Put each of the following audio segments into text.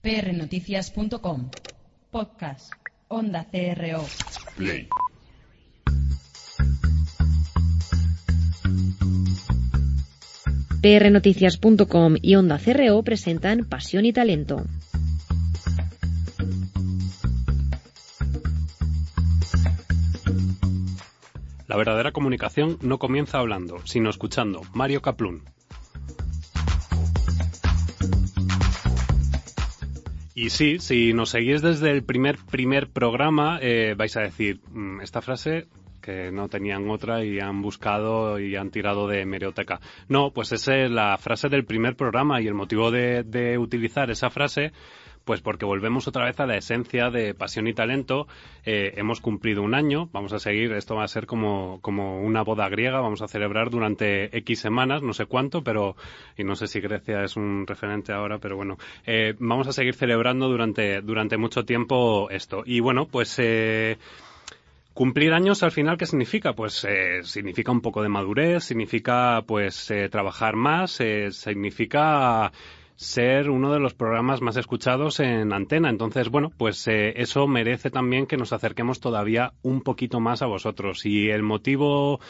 prnoticias.com. Podcast. Onda CRO. Play. prnoticias.com y Onda CRO presentan Pasión y Talento. La verdadera comunicación no comienza hablando, sino escuchando. Mario Caplún. Y sí, si nos seguís desde el primer primer programa, eh, vais a decir, "Mm, esta frase que no tenían otra y han buscado y han tirado de hemeroteca. No, pues esa es la frase del primer programa y el motivo de, de utilizar esa frase pues porque volvemos otra vez a la esencia de pasión y talento. Eh, hemos cumplido un año, vamos a seguir, esto va a ser como, como una boda griega, vamos a celebrar durante X semanas, no sé cuánto, pero, y no sé si Grecia es un referente ahora, pero bueno, eh, vamos a seguir celebrando durante, durante mucho tiempo esto. Y bueno, pues, eh, Cumplir años al final, ¿qué significa? Pues eh, significa un poco de madurez, significa pues eh, trabajar más, eh, significa ser uno de los programas más escuchados en antena. Entonces, bueno, pues eh, eso merece también que nos acerquemos todavía un poquito más a vosotros. Y el motivo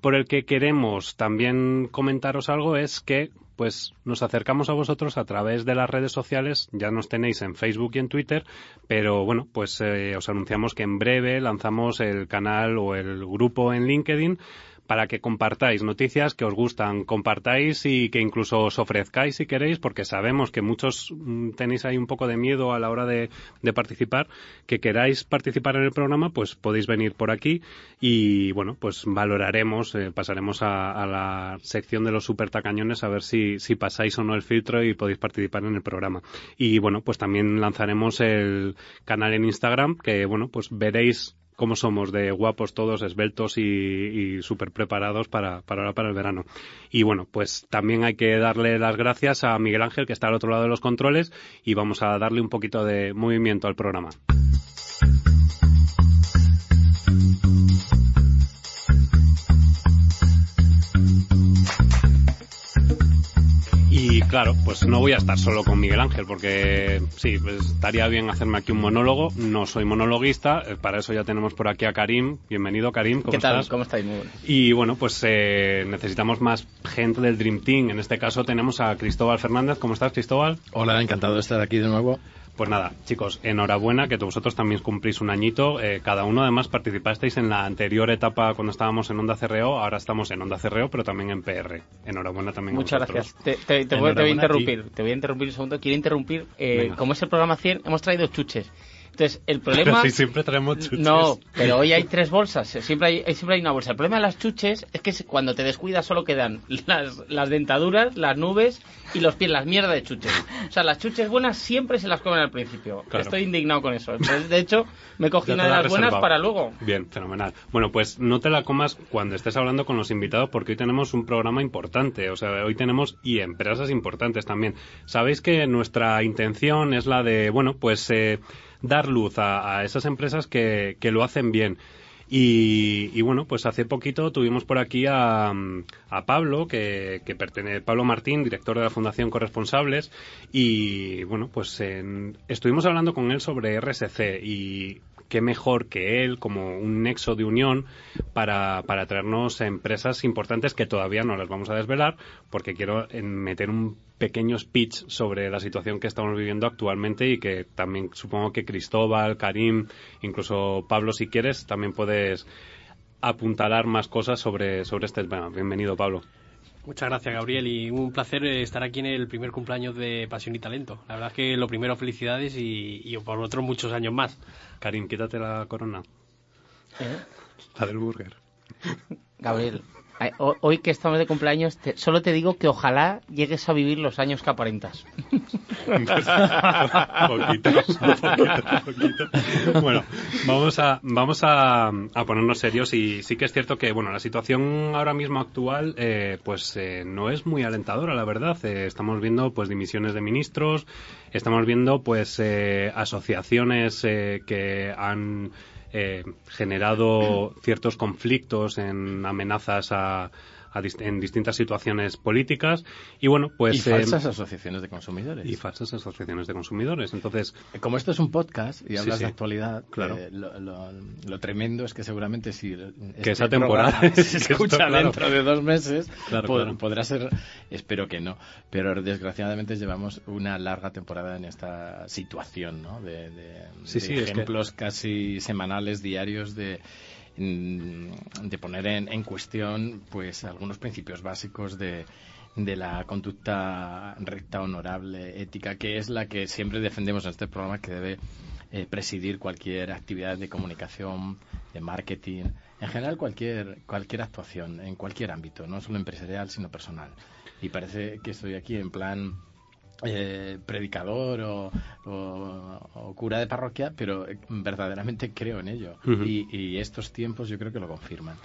por el que queremos también comentaros algo es que pues nos acercamos a vosotros a través de las redes sociales, ya nos tenéis en Facebook y en Twitter, pero bueno, pues eh, os anunciamos que en breve lanzamos el canal o el grupo en LinkedIn para que compartáis noticias que os gustan, compartáis y que incluso os ofrezcáis si queréis, porque sabemos que muchos mm, tenéis ahí un poco de miedo a la hora de, de participar, que queráis participar en el programa, pues podéis venir por aquí y bueno, pues valoraremos, eh, pasaremos a, a la sección de los super tacañones a ver si, si pasáis o no el filtro y podéis participar en el programa. Y bueno, pues también lanzaremos el canal en Instagram, que bueno, pues veréis cómo somos de guapos todos, esbeltos y, y súper preparados para, para ahora para el verano. Y bueno, pues también hay que darle las gracias a Miguel Ángel, que está al otro lado de los controles, y vamos a darle un poquito de movimiento al programa. Claro, pues no voy a estar solo con Miguel Ángel, porque sí, pues estaría bien hacerme aquí un monólogo. No soy monologuista, eh, para eso ya tenemos por aquí a Karim. Bienvenido, Karim. ¿Cómo ¿Qué tal? estás? ¿Cómo estáis? Muy bueno. Y bueno, pues eh, necesitamos más gente del Dream Team. En este caso tenemos a Cristóbal Fernández. ¿Cómo estás, Cristóbal? Hola, encantado de estar aquí de nuevo. Pues nada, chicos, enhorabuena que vosotros también cumplís un añito. Eh, cada uno además participasteis en la anterior etapa cuando estábamos en Onda CRO, ahora estamos en Onda CRO, pero también en PR. Enhorabuena también a Muchas vosotros. gracias. Te, te- te voy, te voy a a interrumpir. Te voy a interrumpir un segundo. Quiero interrumpir. eh, como es el programa 100, hemos traído chuches. Entonces, el problema... Sí, siempre traemos chuches. No, pero hoy hay tres bolsas. eh, Siempre hay, hay- siempre hay una bolsa. El problema de las chuches es que cuando te descuidas solo quedan las, las dentaduras, las nubes y los pies, las mierdas de chuches. O sea, las chuches buenas siempre se las comen al principio. Claro. Estoy indignado con eso. Entonces, de hecho, me cogí una de la las buenas para luego. Bien, fenomenal. Bueno, pues no te la comas cuando estés hablando con los invitados porque hoy tenemos un programa importante. O sea, hoy tenemos y empresas importantes también. Sabéis que nuestra intención es la de, bueno, pues eh, dar luz a, esas empresas que, que lo hacen bien. Y, y bueno, pues hace poquito tuvimos por aquí a, a Pablo, que, que pertenece, Pablo Martín, director de la Fundación Corresponsables, y bueno, pues en- estuvimos hablando con él sobre RSC y qué mejor que él como un nexo de unión para, para traernos empresas importantes que todavía no las vamos a desvelar porque quiero meter un pequeño speech sobre la situación que estamos viviendo actualmente y que también supongo que Cristóbal, Karim, incluso Pablo si quieres también puedes apuntalar más cosas sobre, sobre este tema. Bienvenido Pablo. Muchas gracias, Gabriel, y un placer eh, estar aquí en el primer cumpleaños de Pasión y Talento. La verdad es que lo primero, felicidades y, y por otros muchos años más. Karim, quítate la corona. ¿Eh? La del burger. Gabriel, hoy que estamos de cumpleaños, te- solo te digo que ojalá llegues a vivir los años que aparentas. poquito, poquito, poquito. Bueno, vamos a vamos a, a ponernos serios y sí que es cierto que bueno la situación ahora mismo actual eh, pues eh, no es muy alentadora la verdad. Eh, estamos viendo pues dimisiones de ministros, estamos viendo pues eh, asociaciones eh, que han eh, generado ciertos conflictos en amenazas a a dist- en distintas situaciones políticas y bueno, pues... y eh, falsas asociaciones de consumidores. y falsas asociaciones de consumidores. Entonces, Como esto es un podcast y hablas sí. de actualidad, Claro. eh, lo, lo- lo tremendo es que seguramente si este esa temporada- que se esto, escucha claro. dentro de dos meses, Claro, po- claro. podrá ser, espero que no, pero desgraciadamente llevamos una larga temporada en esta situación, ¿no? De, de- Sí, de sí, es que- ejemplos casi semanales, diarios de de poner en, en cuestión pues algunos principios básicos de, de la conducta recta, honorable, ética, que es la que siempre defendemos en este programa que debe eh, presidir cualquier actividad de comunicación, de marketing, en general cualquier, cualquier actuación, en cualquier ámbito, no solo empresarial, sino personal. Y parece que estoy aquí en plan eh, predicador o, o- o cura de parroquia, pero eh, verdaderamente creo en ello. Y, y estos tiempos yo creo que lo confirman.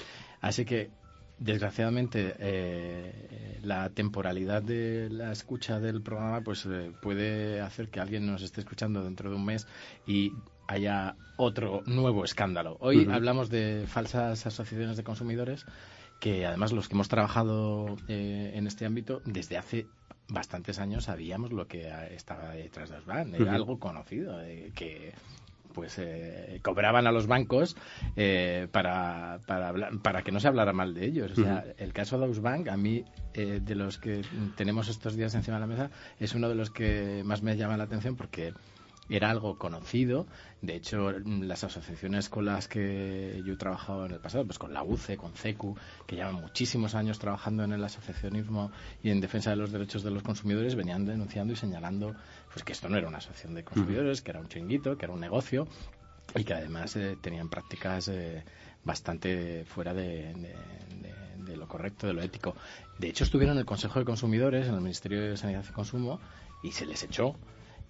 Así que, desgraciadamente, eh, la temporalidad de la escucha del programa pues eh, puede hacer que alguien nos esté escuchando dentro de un mes y haya otro nuevo escándalo. Hoy hablamos de falsas asociaciones de consumidores que además los que hemos trabajado eh, en este ámbito desde hace bastantes años sabíamos lo que estaba detrás de Osban, era algo conocido, eh, que pues eh, cobraban a los bancos eh, para, para, para que no se hablara mal de ellos. O sea, el caso de Ausbank, a mí, eh, de los que tenemos estos días encima de la mesa, es uno de los que más me llama la atención porque era algo conocido. De hecho, las asociaciones con las que yo he trabajado en el pasado, pues con la UCE, con CECU, que llevan muchísimos años trabajando en el asociacionismo y en defensa de los derechos de los consumidores, venían denunciando y señalando pues que esto no era una asociación de consumidores, que era un chinguito, que era un negocio y que además eh, tenían prácticas eh, bastante fuera de, de- de- de lo correcto, de lo ético. De hecho, estuvieron en el Consejo de Consumidores, en el Ministerio de Sanidad y Consumo, y se les echó,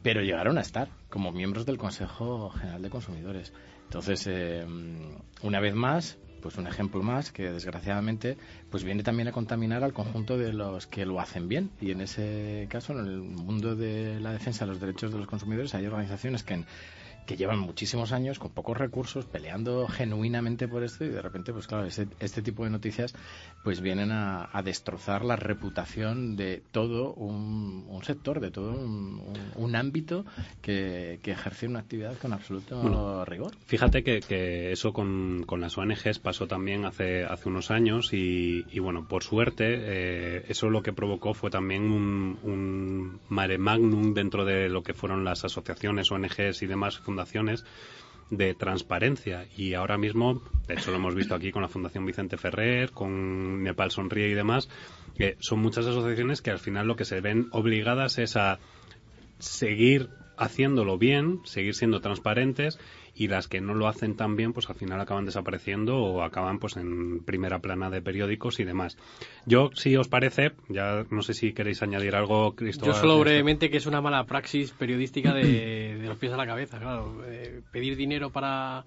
pero llegaron a estar como miembros del Consejo General de Consumidores. Entonces, eh, una vez más, pues un ejemplo más que desgraciadamente pues viene también a contaminar al conjunto de los que lo hacen bien y en ese caso en el mundo de la defensa de los derechos de los consumidores hay organizaciones que en- que llevan muchísimos años con pocos recursos peleando genuinamente por esto y de repente pues claro ese- este tipo de noticias pues vienen a, a destrozar la reputación de todo un, un sector de todo un, un- un ámbito que, que ejerce una actividad con absoluto Bueno. rigor Fíjate que, que eso con, con las ONGs pasó también hace, hace unos años y, y, bueno, por suerte eh, eso lo que provocó fue también un, un mare magnum dentro de lo que fueron las asociaciones, ONGs y demás fundaciones de transparencia. Y ahora mismo, de hecho lo hemos visto aquí con la Fundación Vicente Ferrer, con Nepal Sonríe y demás, que son muchas asociaciones que al final lo que se ven obligadas es a seguir haciéndolo bien, seguir siendo transparentes y las que no lo hacen tan bien, pues al final acaban desapareciendo o acaban pues en primera plana de periódicos y demás. Yo, si os parece, ya no sé si queréis añadir algo, Cristóbal. Yo solo de esto. brevemente que es una mala praxis periodística de, de los pies a la cabeza, claro. Eh, pedir dinero para,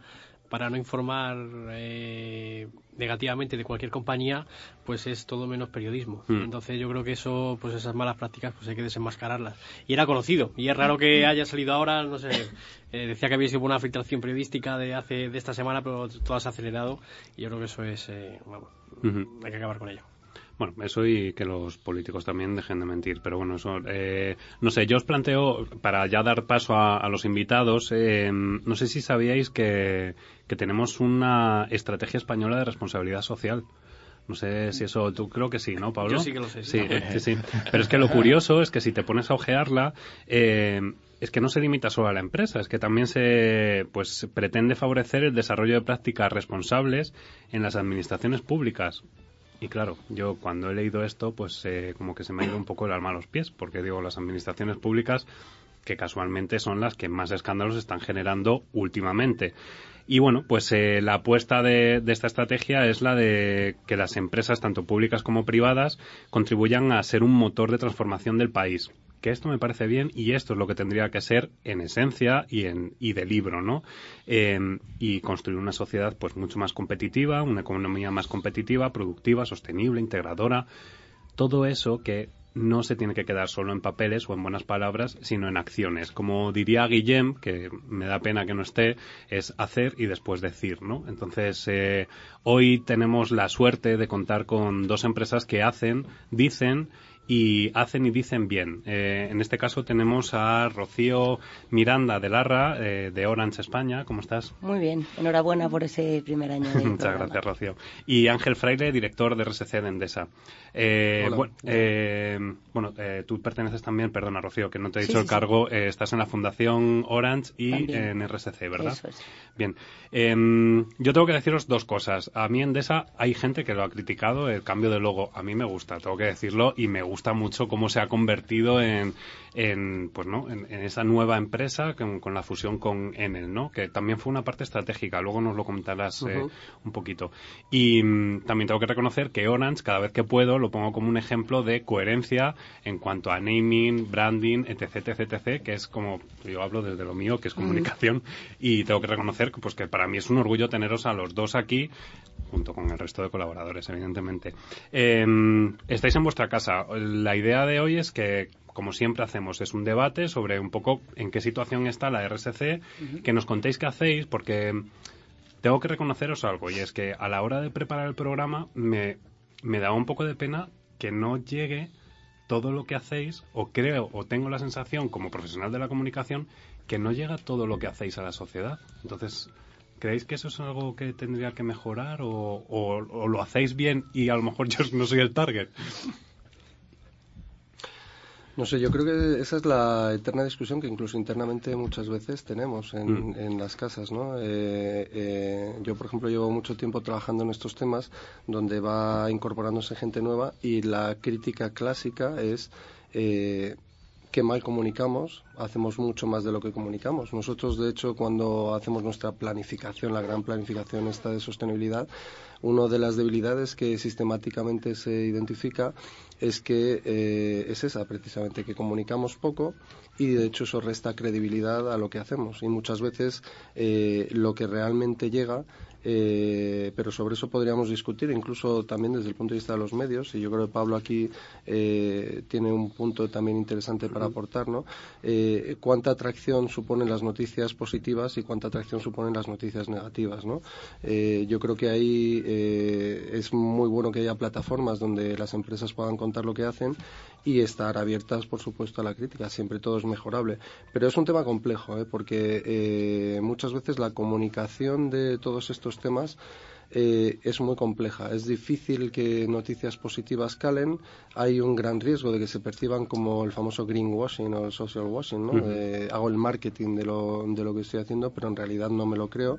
para no informar eh, negativamente de cualquier compañía, pues es todo menos periodismo. Mm. Entonces yo creo que eso, pues esas malas prácticas, pues hay que desenmascararlas. Y era conocido, y es raro que haya salido ahora, no sé, eh, decía que había sido una filtración periodística de hace de esta semana, pero todo se ha acelerado, y yo creo que eso es, eh, vamos, Ujú. hay que acabar con ello. Bueno, eso y que los políticos también dejen de mentir. Pero bueno, eso, eh, no sé, yo os planteo, para ya dar paso a, a los invitados, eh, no sé si sabíais que, que tenemos una estrategia española de responsabilidad social. No sé si eso, tú creo que sí, ¿no, Pablo? Yo sí que lo sé, Sí, sí. eh, sí. Pero es que lo curioso es que si te pones a ojearla, eh, es que no se limita solo a la empresa, es que también se pues pretende favorecer el desarrollo de prácticas responsables en las administraciones públicas. Y claro, yo cuando he leído esto, pues eh, como que se me ha ido un poco el alma a los pies, porque digo, las administraciones públicas, que casualmente son las que más escándalos están generando últimamente. Y bueno, pues eh, la apuesta de, de esta estrategia es la de que las empresas, tanto públicas como privadas, contribuyan a ser un motor de transformación del país. Que esto me parece bien y esto es lo que tendría que ser en esencia y, en, y de libro, ¿no? Eh, y construir una sociedad pues mucho más competitiva, una economía más competitiva, productiva, sostenible, integradora. Todo eso que no se tiene que quedar solo en papeles o en buenas palabras, sino en acciones. Como diría Guillem, que me da pena que no esté, es hacer y después decir, ¿no? Entonces, eh, hoy tenemos la suerte de contar con dos empresas que hacen, dicen y hacen y dicen bien. Eh, en este caso tenemos a Rocío Miranda de Larra, eh, de Orange España. ¿Cómo estás? Muy bien, enhorabuena por ese primer año. De Muchas programa. gracias, Rocío. Y Ángel Fraile, director de RSC de Endesa. Eh, Hola. bueno, eh, bueno, eh, tú perteneces también, perdona, Rocío, que no te he dicho sí, el sí. cargo, eh, estás en la Fundación Orange y También. en RSC, ¿verdad? Eso es. Bien, Em, yo tengo que deciros dos cosas. A mí Endesa hay gente que lo ha criticado, el cambio de logo. A mí me gusta, tengo que decirlo, y me gusta mucho cómo se ha convertido en, en pues no, en, en esa nueva empresa con, con la fusión con Enel, ¿no? Que también fue una parte estratégica. Luego nos lo comentarás eh, un poquito. Y mm, también tengo que reconocer que Orange, cada vez que puedo, lo pongo como un ejemplo de coherencia en cuanto a naming, branding, etc, etc, etc, que es como, yo hablo desde lo mío, que es comunicación, y tengo que reconocer que, pues, que para mí es un orgullo teneros a los dos aquí, junto con el resto de colaboradores, evidentemente. Eh, estáis en vuestra casa. La idea de hoy es que como siempre hacemos, es un debate sobre un poco en qué situación está la RSC, que nos contéis qué hacéis, porque tengo que reconoceros algo, y es que a la hora de preparar el programa me, me da un poco de pena que no llegue todo lo que hacéis, o creo, o tengo la sensación como profesional de la comunicación, que no llega todo lo que hacéis a la sociedad. Entonces, ¿creéis que eso es algo que tendría que mejorar, o, o- o lo hacéis bien y a lo mejor yo no soy el target? No sé, yo creo que esa es la eterna discusión que incluso internamente muchas veces tenemos en, Mm. en las casas, ¿no? Eh, eh, yo, por ejemplo, llevo mucho tiempo trabajando en estos temas donde va incorporándose gente nueva y la crítica clásica es eh, que mal comunicamos, hacemos mucho más de lo que comunicamos. Nosotros, de hecho, cuando hacemos nuestra planificación, la gran planificación esta de sostenibilidad, una de las debilidades que sistemáticamente se identifica es que eh, es esa, precisamente, que comunicamos poco y de hecho eso resta credibilidad a lo que hacemos. Y muchas veces eh, lo que realmente llega eh, pero sobre eso podríamos discutir, incluso también desde el punto de vista de los medios, y yo creo que Pablo aquí eh, tiene un punto también interesante para aportar, ¿no? Eh, ¿Cuánta atracción suponen las noticias positivas y cuánta atracción suponen las noticias negativas, ¿no? Yo creo que ahí es muy bueno que haya plataformas donde las empresas puedan contar lo que hacen y estar abiertas, por supuesto, a la crítica. Siempre todo es mejorable. Pero es un tema complejo, ¿eh? porque eh, muchas veces la comunicación de todos estos temas eh, es muy compleja. Es difícil que noticias positivas calen. Hay un gran riesgo de que se perciban como el famoso greenwashing o el social washing. ¿no? Eh, hago el marketing de lo, de lo que estoy haciendo, pero en realidad no me lo creo.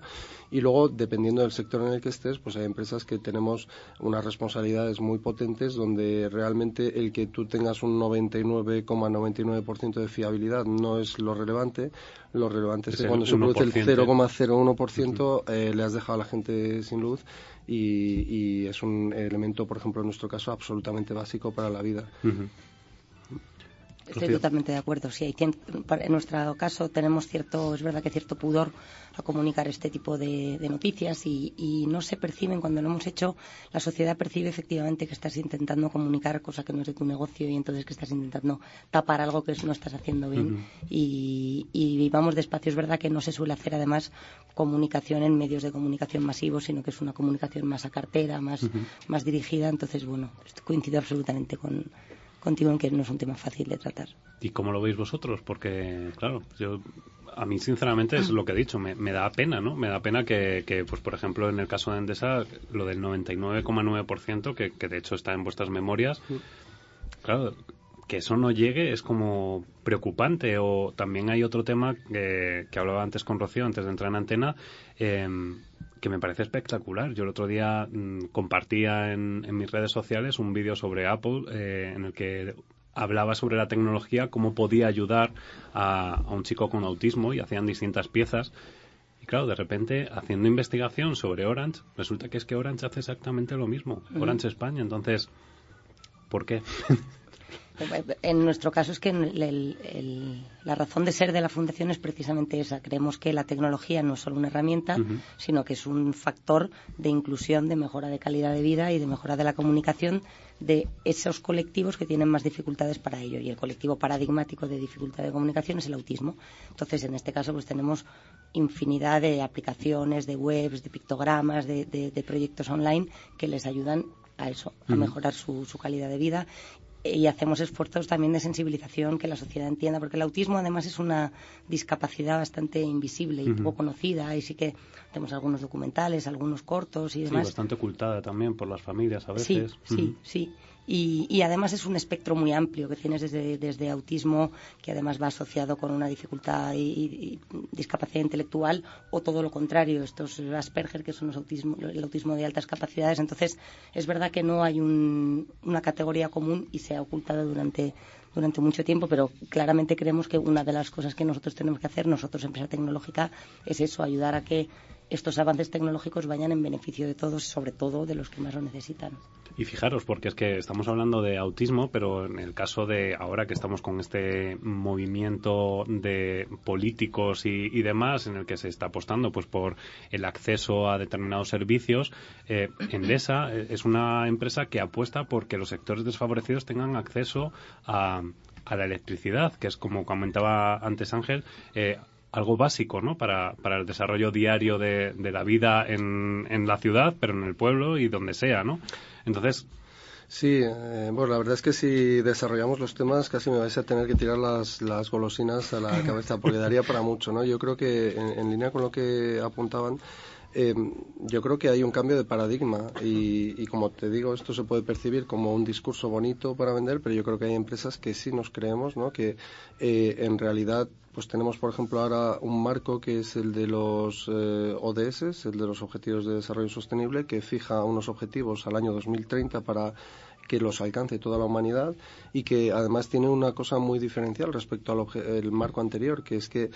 Y luego, dependiendo del sector en el que estés, pues hay empresas que tenemos unas responsabilidades muy potentes donde realmente el que tú tengas un 99,99% de fiabilidad no es lo relevante. Lo relevante es, Es que cuando se produce el 1%. 0,01% eh, le has dejado a la gente sin luz y, y es un elemento, por ejemplo, en nuestro caso, absolutamente básico para la vida. Estoy Rocío. totalmente de acuerdo. Sí, hay en nuestro caso tenemos cierto, es verdad que cierto pudor a comunicar este tipo de, de noticias y, y no se perciben cuando lo hemos hecho. La sociedad percibe efectivamente que estás intentando comunicar cosa que no es de tu negocio y entonces que estás intentando tapar algo que no estás haciendo bien. Y, y vamos despacio. Es verdad que no se suele hacer además comunicación en medios de comunicación masivos, sino que es una comunicación más a cartera, más, más dirigida. Entonces, bueno, coincido absolutamente con, contigo en que no es un tema fácil de tratar. ¿Y cómo lo veis vosotros? Porque, claro, yo a mí sinceramente es lo que he dicho, me, me da pena, ¿no? Me da pena que, que, pues por ejemplo, en el caso de Endesa, lo del 99,9%, que, que de hecho está en vuestras memorias, claro, que eso no llegue es como preocupante. O también hay otro tema que, que hablaba antes con Rocío, antes de entrar en antena, em, que me parece espectacular. Yo el otro día mm, compartía en, en mis redes sociales un vídeo sobre Apple eh, en el que hablaba sobre la tecnología, cómo podía ayudar a, a un chico con autismo y hacían distintas piezas. Y claro, de repente, haciendo investigación sobre Orange, resulta que es que Orange hace exactamente lo mismo. Orange España. Entonces, ¿por qué? En nuestro caso es que el- el- el- la razón de ser de la Fundación es precisamente esa. Creemos que la tecnología no es solo una herramienta, sino que es un factor de inclusión, de mejora de calidad de vida y de mejora de la comunicación de esos colectivos que tienen más dificultades para ello. Y el colectivo paradigmático de dificultad de comunicación es el autismo. Entonces, en este caso, pues tenemos infinidad de aplicaciones, de webs, de pictogramas, de, de- de proyectos online que les ayudan a eso, a mejorar su, su calidad de vida. Y hacemos esfuerzos también de sensibilización, que la sociedad entienda, porque el autismo además es una discapacidad bastante invisible y poco conocida. Y sí que tenemos algunos documentales, algunos cortos y Sí, demás. bastante ocultada también por las familias a Sí, veces. sí, Ujú. sí. Y, y además es un espectro muy amplio que tienes desde, desde autismo, que además va asociado con una dificultad y, discapacidad intelectual, o todo lo contrario, estos Asperger, que son los autismo, el autismo de altas capacidades. Entonces, es verdad que no hay un- una categoría común y se ha ocultado durante, durante mucho tiempo, pero claramente creemos que una de las cosas que nosotros tenemos que hacer, nosotros, empresa tecnológica, es eso, ayudar a que estos avances tecnológicos vayan en beneficio de todos, sobre todo de los que más lo necesitan. Y fijaros, porque es que estamos hablando de autismo, pero en el caso de ahora que estamos con este movimiento de políticos y, demás, en el que se está apostando pues por el acceso a determinados servicios, eh, Endesa eh, es una empresa que apuesta por que los sectores desfavorecidos tengan acceso a, a la electricidad, que es como comentaba antes Ángel, eh, algo básico ¿no? para, para el desarrollo diario de, de la vida en, en la ciudad, pero en el pueblo y donde sea. ¿no? Entonces, Sí, eh, bueno, la verdad es que si desarrollamos los temas casi me vais a tener que tirar las, las golosinas a la cabeza porque daría para mucho, ¿no? Yo creo que en, en línea con lo que apuntaban, eh, yo creo que hay un cambio de paradigma y, y como te digo, esto se puede percibir como un discurso bonito para vender, pero yo creo que hay empresas que sí nos creemos, ¿no? Que eh, en realidad pues tenemos, por ejemplo, ahora un marco que es el de los eh, ODS, el de los Objetivos de Desarrollo Sostenible, que fija unos objetivos al año 2030 para que los alcance toda la humanidad y que además tiene una cosa muy diferencial respecto al el marco anterior, que es que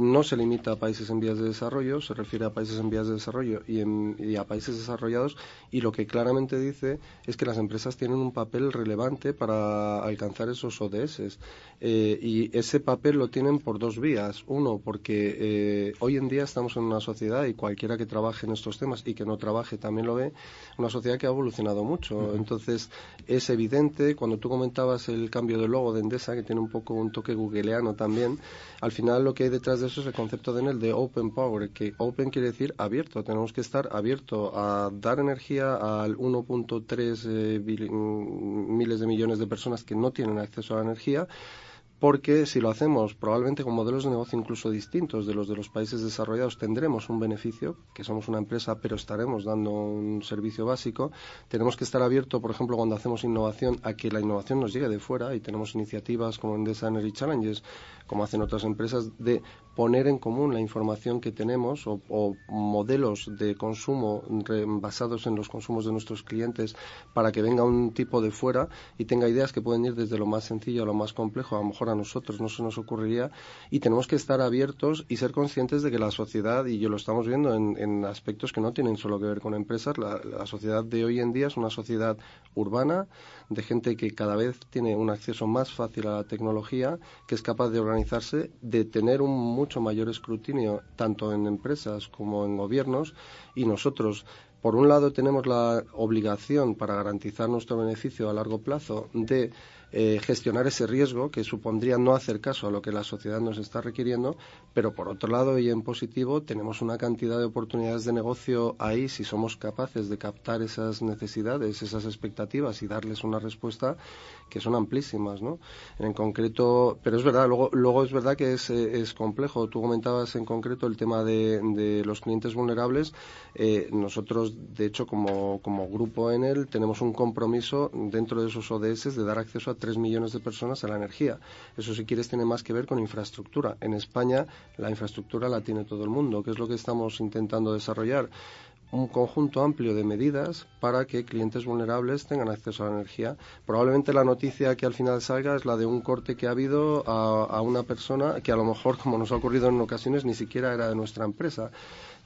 no se limita a países en vías de desarrollo, se refiere a países en vías de desarrollo y, en- y a países desarrollados y lo que claramente dice es que las empresas tienen un papel relevante para alcanzar esos ODS. Eh, y ese papel lo tienen por dos vías. Uno, porque eh, hoy en día estamos en una sociedad, y cualquiera que trabaje en estos temas y que no trabaje también lo ve, una sociedad que ha evolucionado mucho. Entonces, es evidente, cuando tú comentabas el cambio de logo de Endesa, que tiene un poco un toque googleano también, al final lo que hay detrás de eso es el concepto de en el de Open Power, que Open quiere decir abierto. Tenemos que estar abierto a dar energía al 1.3 eh, mm, miles de millones de personas que no tienen acceso a la energía porque si lo hacemos probablemente con modelos de negocio incluso distintos de los de los países desarrollados tendremos un beneficio, que somos una empresa pero estaremos dando un servicio básico. Tenemos que estar abiertos, por ejemplo, cuando hacemos innovación, a que la innovación nos llegue de fuera y tenemos iniciativas como Endesa Energy Challenges, como hacen otras empresas, de poner en común la información que tenemos o, modelos de consumo basados en los consumos de nuestros clientes para que venga un tipo de fuera y tenga ideas que pueden ir desde lo más sencillo a lo más complejo. A lo mejor a nosotros no se nos ocurriría y tenemos que estar abiertos y ser conscientes de que la sociedad, y yo lo estamos viendo en, en aspectos que no tienen solo que ver con empresas, la, la sociedad de hoy en día es una sociedad urbana, de gente que cada vez tiene un acceso más fácil a la tecnología, que es capaz de organizarse, de tener un mucho mayor escrutinio tanto en empresas como en gobiernos y nosotros por un lado tenemos la obligación para garantizar nuestro beneficio a largo plazo de eh, gestionar ese riesgo que supondría no hacer caso a lo que la sociedad nos está requiriendo, pero por otro lado y en positivo tenemos una cantidad de oportunidades de negocio ahí si somos capaces de captar esas necesidades, esas expectativas y darles una respuesta que son amplísimas, ¿no? En concreto, pero es verdad, luego, luego es verdad que es, eh, es complejo. Tú comentabas en concreto el tema de, los clientes vulnerables. Eh, nosotros, de hecho, como, como grupo en él, tenemos un compromiso dentro de esos ODS de dar acceso a tres millones de personas a la energía. Eso, si quieres, tiene más que ver con infraestructura. En España, la infraestructura la tiene todo el mundo, que es lo que estamos intentando desarrollar un conjunto amplio de medidas para que clientes vulnerables tengan acceso a la energía. Probablemente la noticia que al final salga es la de un corte que ha habido a una persona que a lo mejor, como nos ha ocurrido en ocasiones, ni siquiera era de nuestra empresa.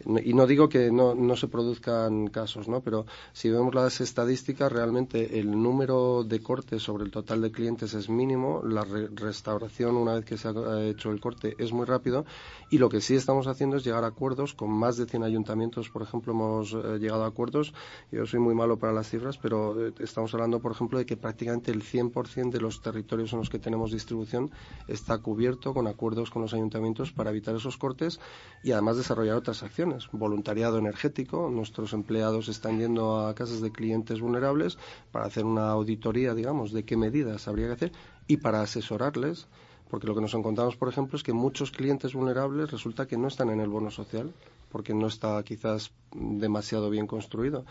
Y no digo que no, no se produzcan casos, ¿no? Pero si vemos las estadísticas, realmente el número de cortes sobre el total de clientes es mínimo. La re- restauración, una vez que se ha hecho el corte, es muy rápido. Y lo que sí estamos haciendo es llegar a acuerdos con más de 100 ayuntamientos. Por ejemplo, hemos eh, llegado a acuerdos. Yo soy muy malo para las cifras, pero eh, estamos hablando, por ejemplo, de que prácticamente el 100% de los territorios en los que tenemos distribución está cubierto con acuerdos con los ayuntamientos para evitar esos cortes y además desarrollar otras acciones. Voluntariado energético. Nuestros empleados están yendo a casas de clientes vulnerables para hacer una auditoría, digamos, de qué medidas habría que hacer y para asesorarles porque lo que nos encontramos, por ejemplo, es que muchos clientes vulnerables resulta que no están en el bono social, porque no está quizás demasiado bien construido,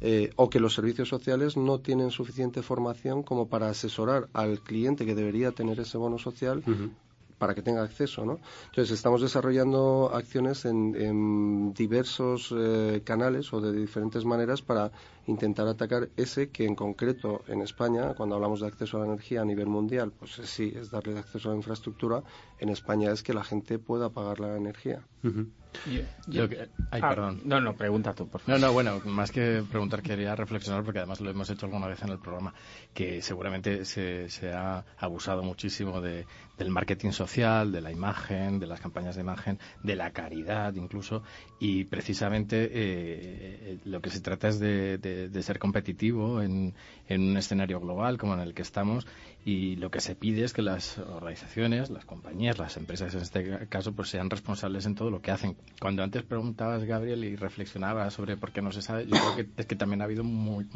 eh, o que los servicios sociales no tienen suficiente formación como para asesorar al cliente que debería tener ese bono social para que tenga acceso, ¿no? Entonces estamos desarrollando acciones en, en diversos eh, canales o de diferentes maneras para intentar atacar ese que en concreto en España, cuando hablamos de acceso a la energía a nivel mundial, pues eh, sí, es darle acceso a la infraestructura. En España es que la gente pueda pagar la energía. Ay, Ah, perdón. No, no, pregunta tú, por favor. No, no, bueno, más que preguntar, quería reflexionar, porque además lo hemos hecho alguna vez en el programa, que seguramente se, se ha abusado muchísimo de, del marketing social, de la imagen, de las campañas de imagen, de la caridad incluso, y precisamente eh, lo que se trata es de, de- de ser competitivo en, en un escenario global como en el que estamos, y lo que se pide es que las organizaciones, las compañías, las empresas en este caso, pues sean responsables en todo lo que hacen. Cuando antes preguntabas, Gabriel, y reflexionabas sobre por qué no se sabe, yo creo que es que también ha habido muy,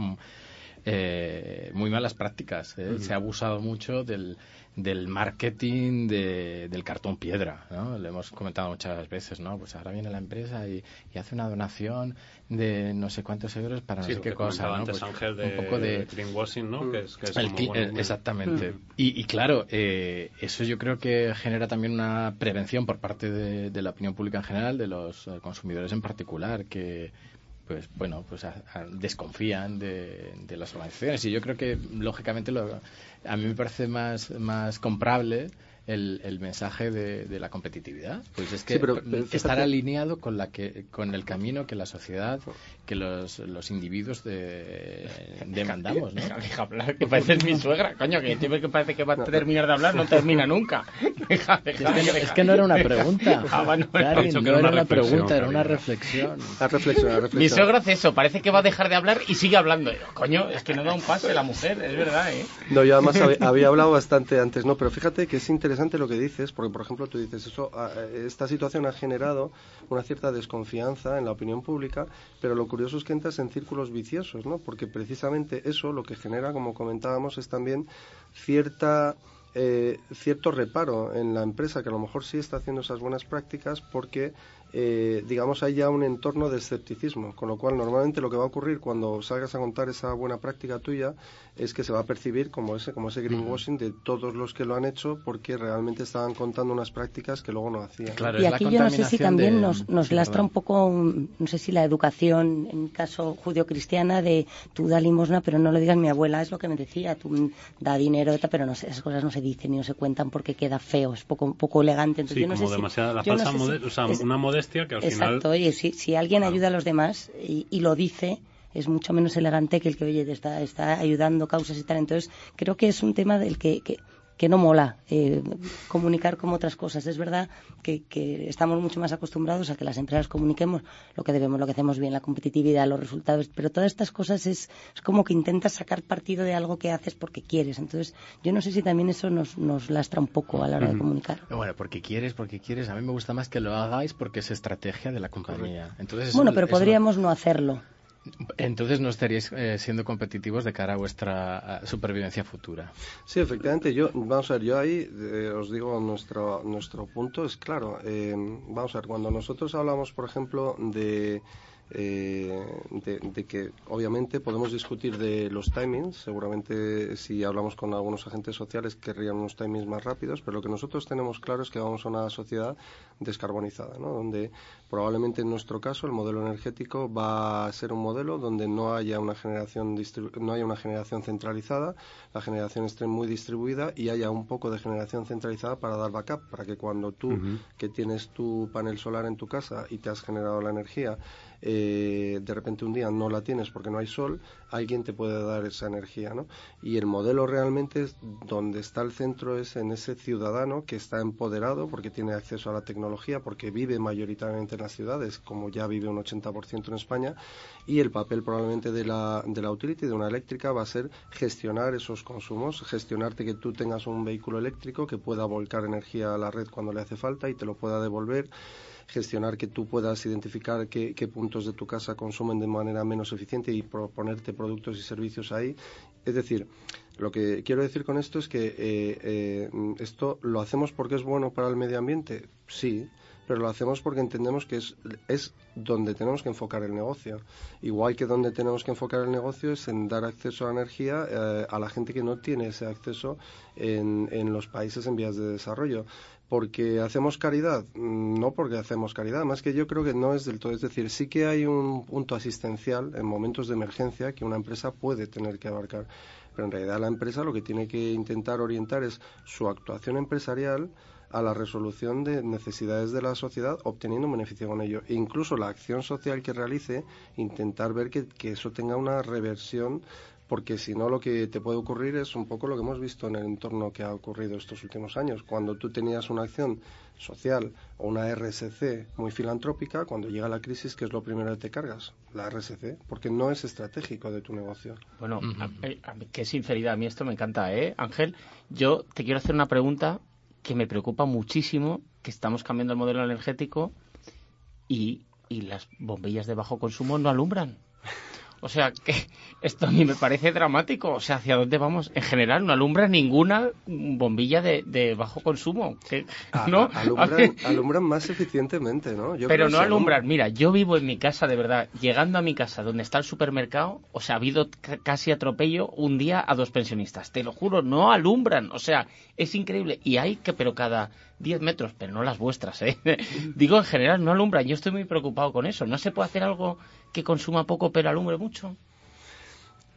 eh, muy malas prácticas. ¿eh? Se ha abusado mucho del, del marketing de- del cartón piedra. ¿no? Lo hemos comentado muchas veces. ¿no? Pues ahora viene la empresa y, y hace una donación de no sé cuántos euros para Sí, no sé qué cosa. ¿no? antes Pues Ángel de, un poco de, greenwashing, ¿no? Que es, que es el como, cli- bueno, eh, muy- exactamente. Mm. Y, y claro, eh, eso yo creo que genera también una prevención por parte de, de la opinión pública en general, de los eh, consumidores en particular, que pues bueno, pues a- a- desconfían de, de las organizaciones. Y yo creo que, lógicamente, lo, a mí me parece más, más comprable el, el mensaje de, de la competitividad. Pues es que Sí, pero, pero fíjate- estar alineado con, la que, con el camino que la sociedad, que los, los individuos de, demandamos, ¿no? Deja, hablar, que pareces mi suegra, coño, que tiene que parece que va a terminar de hablar, no termina nunca. Deja, deja, Es que, no, deja. es que no era una pregunta. Ah, bueno, Gary, dicho que no era era una reflexión, pregunta, era una reflexión. A reflexionar, a Mi reflexionar. suegra hace eso, parece que va a dejar de hablar y sigue hablando. Coño, es que no da un pase la mujer, es verdad, ¿eh? No, yo además había, había hablado bastante antes, no, pero fíjate que es interesante lo que dices, porque por ejemplo tú dices eso, ah, esta situación ha generado una cierta desconfianza en la opinión pública, pero lo curioso es que entras en círculos viciosos, ¿no? Porque precisamente eso lo que genera, como comentábamos, es también cierta eh, cierto reparo en la empresa que a lo mejor sí está haciendo esas buenas prácticas porque eh, digamos hay ya un entorno de escepticismo con lo cual normalmente lo que va a ocurrir cuando salgas a contar esa buena práctica tuya es que se va a percibir como ese como ese greenwashing de todos los que lo han hecho porque realmente estaban contando unas prácticas que luego no hacían Claro, Y aquí yo no sé si también de- nos, nos sí, lastra un poco, no sé si la educación, en caso judio-cristiana, de tú da limosna, pero no lo digas mi abuela, es lo que me decía, tú mm, da dinero, pero no sé, esas cosas no se dicen ni no se cuentan porque queda feo, es poco, poco elegante. Entonces, Sí, yo no como sé si- demasiada la yo no falsa sé si- o sea, es- una modestia que al final Exacto, oye, si, si alguien Claro. ayuda a los demás y, y lo dice, es mucho menos elegante que el que, oye, te está, está ayudando causas y tal. Entonces, creo que es un tema del que, que, que no mola eh, comunicar como otras cosas. Es verdad que, que estamos mucho más acostumbrados a que las empresas comuniquemos lo que debemos, lo que hacemos bien, la competitividad, los resultados, pero todas estas cosas es, es como que intentas sacar partido de algo que haces porque quieres. Entonces, yo no sé si también eso nos, nos lastra un poco a la hora de comunicar. Bueno, porque quieres, porque quieres. A mí me gusta más que lo hagáis porque es estrategia de la compañía. Entonces, Bueno, eso- pero eso- podríamos no hacerlo. Entonces no estaríais eh, siendo competitivos de cara a vuestra supervivencia futura. Sí, efectivamente. Yo, vamos a ver, yo ahí eh, os digo nuestro nuestro punto es claro. Eh, vamos a ver, cuando nosotros hablamos, por ejemplo, de eh, de, que obviamente podemos discutir de los timings. Seguramente si hablamos con algunos agentes sociales querrían unos timings más rápidos, pero lo que nosotros tenemos claro es que vamos a una sociedad descarbonizada, ¿no? donde probablemente en nuestro caso el modelo energético va a ser un modelo donde no haya una generación no haya una generación centralizada, la generación esté muy distribuida y haya un poco de generación centralizada para dar backup, para que cuando tú que tienes tu panel solar en tu casa y te has generado la energía eh, de repente un día no la tienes porque no hay sol, alguien te puede dar esa energía, ¿no? Y el modelo realmente es donde está el centro es en ese ciudadano que está empoderado porque tiene acceso a la tecnología, porque vive mayoritariamente en las ciudades, como ya vive un 80% en España, y el papel probablemente de la, de la utility, de una eléctrica, va a ser gestionar esos consumos, gestionarte que tú tengas un vehículo eléctrico que pueda volcar energía a la red cuando le hace falta y te lo pueda devolver gestionar que tú puedas identificar qué, puntos de tu casa consumen de manera menos eficiente y proponerte productos y servicios ahí. Es decir, lo que quiero decir con esto es que eh, eh, esto lo hacemos porque es bueno para el medio ambiente, sí, pero lo hacemos porque entendemos que es, es donde tenemos que enfocar el negocio. Igual que donde tenemos que enfocar el negocio es en dar acceso a energía eh, a la gente que no tiene ese acceso en, en los países en vías de desarrollo porque hacemos caridad, mm, no porque hacemos caridad, más que yo creo que no es del todo, es decir, sí que hay un punto asistencial en momentos de emergencia que una empresa puede tener que abarcar, pero en realidad la empresa lo que tiene que intentar orientar es su actuación empresarial a la resolución de necesidades de la sociedad obteniendo un beneficio con ello. E incluso la acción social que realice, intentar ver que, que eso tenga una reversión porque si no lo que te puede ocurrir es un poco lo que hemos visto en el entorno que ha ocurrido estos últimos años. Cuando tú tenías una acción social o una RSC muy filantrópica, cuando llega la crisis, ¿qué es lo primero que te cargas? La RSC, porque no es estratégico de tu negocio. Bueno, qué sinceridad, a mí esto me encanta, ¿eh, Ángel? Yo te quiero hacer una pregunta que me preocupa muchísimo, que estamos cambiando el modelo energético y, y las bombillas de bajo consumo no alumbran. O sea, que esto a mí me parece dramático. O sea, ¿hacia dónde vamos? En general, no alumbra ninguna bombilla de, bajo consumo. ¿no? alumbran, más eficientemente, ¿no? pero no alumbran. Mira, yo vivo en mi casa, de verdad. Llegando a mi casa, donde está el supermercado, o sea, ha habido casi atropello un día a dos pensionistas. Te lo juro, no alumbran. O sea, es increíble. Y hay que, pero cada 10 metros, pero no las vuestras, ¿eh? Digo, en general, no alumbran. Yo estoy muy preocupado con eso. ¿No se puede hacer algo que consuma poco pero alumbre mucho?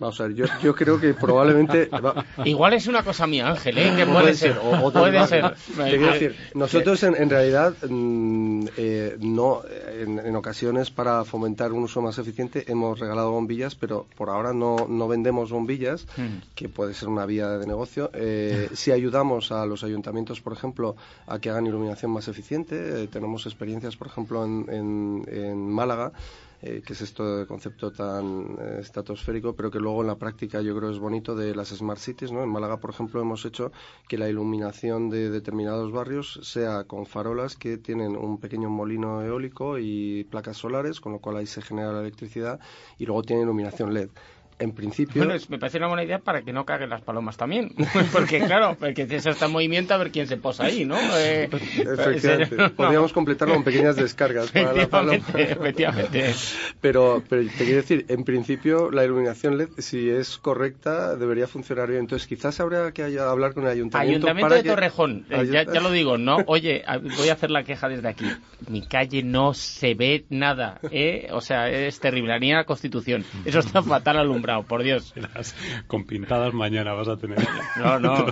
Vamos a ver, yo, yo creo que probablemente... Igual es una cosa mía, Ángel, ¿eh? que puede, ser. O, puede ser. decir, nosotros en, realidad mm, eh, no, en, ocasiones para fomentar un uso más eficiente hemos regalado bombillas, pero por ahora no, no vendemos bombillas, hmm. que puede ser una vía de negocio. Eh, si ayudamos a los ayuntamientos, por ejemplo, a que hagan iluminación más eficiente, eh, tenemos experiencias, por ejemplo, en, en, en Málaga, eh, que es esto de concepto tan eh, estratosférico, pero que luego en la práctica yo creo es bonito de las smart cities. ¿no? En Málaga, por ejemplo, hemos hecho que la iluminación de determinados barrios sea con farolas que tienen un pequeño molino eólico y placas solares, con lo cual ahí se genera la electricidad y luego tiene iluminación LED en principio. Bueno, me parece una buena idea para que no caguen las palomas también. Porque, claro, porque si eso está en movimiento, a ver quién se posa ahí, ¿no? Eh, efectivamente. Podríamos completarlo con pequeñas descargas para la paloma. Efectivamente. Pero, pero te quiero decir, en principio, la iluminación LED, si es correcta, debería funcionar bien. Entonces, quizás habría que hablar con el ayuntamiento. Ayuntamiento de Torrejón, eh, ya, ya, lo digo, ¿no? Oye, voy a hacer la queja desde aquí. Mi calle no se ve nada, ¿eh? O sea, es terrible. Ni la Constitución. Eso está fatal alumbrado por Dios. Con pintadas mañana vas a tener. No, no.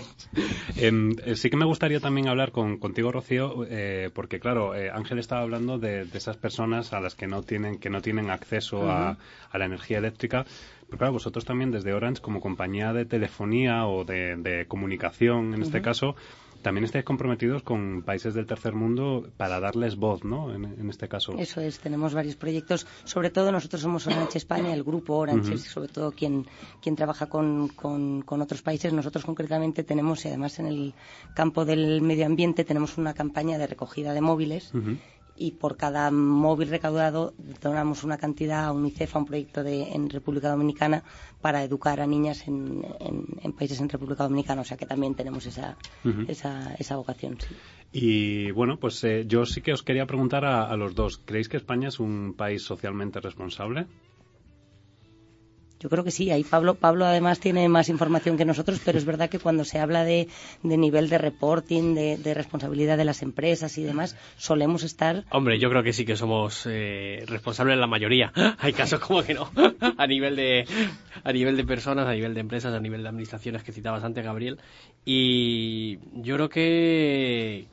Em, eh, sí que me gustaría también hablar con, contigo, Rocío, eh, porque claro, eh, Ángel estaba hablando de, esas personas a las que no tienen, que no tienen acceso a, la energía eléctrica. Pero claro, vosotros también desde Orange, como compañía de telefonía o de, comunicación, en este caso, también estáis comprometidos con países del tercer mundo para darles voz, ¿no? En, este caso. Eso es, tenemos varios proyectos. Sobre todo nosotros somos Orange España, el grupo Orange es sobre todo quien, quien trabaja con, con, con, otros países. Nosotros concretamente tenemos, y además en el campo del medio ambiente, tenemos una campaña de recogida de móviles y por cada móvil recaudado donamos una cantidad a UNICEF a un proyecto de, en República Dominicana para educar a niñas en, países en República Dominicana. O sea que también tenemos esa, esa, esa vocación. Sí. Y bueno, pues eh, yo sí que os quería preguntar a, los dos. ¿Creéis que España es un país socialmente responsable? Yo creo que sí. Ahí Pablo, Pablo además tiene más información que nosotros, pero es verdad que cuando se habla de, nivel de reporting, de, responsabilidad de las empresas y demás, solemos estar. Hombre, yo creo que sí que somos eh, responsables la mayoría. Hay casos como que no. a nivel de a nivel de personas, a nivel de empresas, a nivel de administraciones que citabas antes, Gabriel. Y yo creo que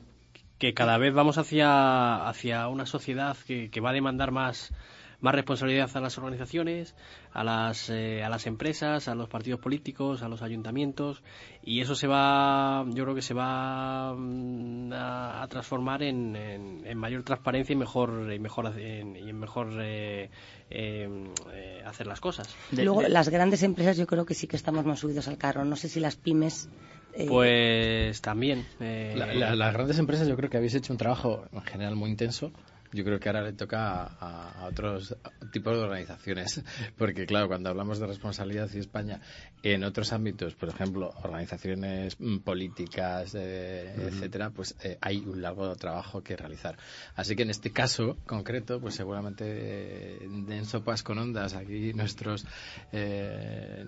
que cada vez vamos hacia, hacia una sociedad que va a demandar más, más responsabilidad a las organizaciones, a las, eh, a las empresas, a los partidos políticos, a los ayuntamientos y eso se va, yo creo que se va mm, a, transformar en, en, mayor transparencia y mejor y mejor en, y en mejor eh, em, eh, hacer las cosas. Luego las grandes empresas yo creo que sí que estamos más subidos al carro. No sé si las pymes eh, pues también. Eh, las grandes empresas yo creo que habéis hecho un trabajo en general muy intenso yo creo que ahora le toca a, otros tipos de organizaciones, porque claro, cuando hablamos de responsabilidad y España en otros ámbitos, por ejemplo, organizaciones mm, políticas, eh, etcétera, pues eh, hay un largo trabajo que realizar. Así que en este caso concreto, pues seguramente eh, den sopas con ondas aquí nuestros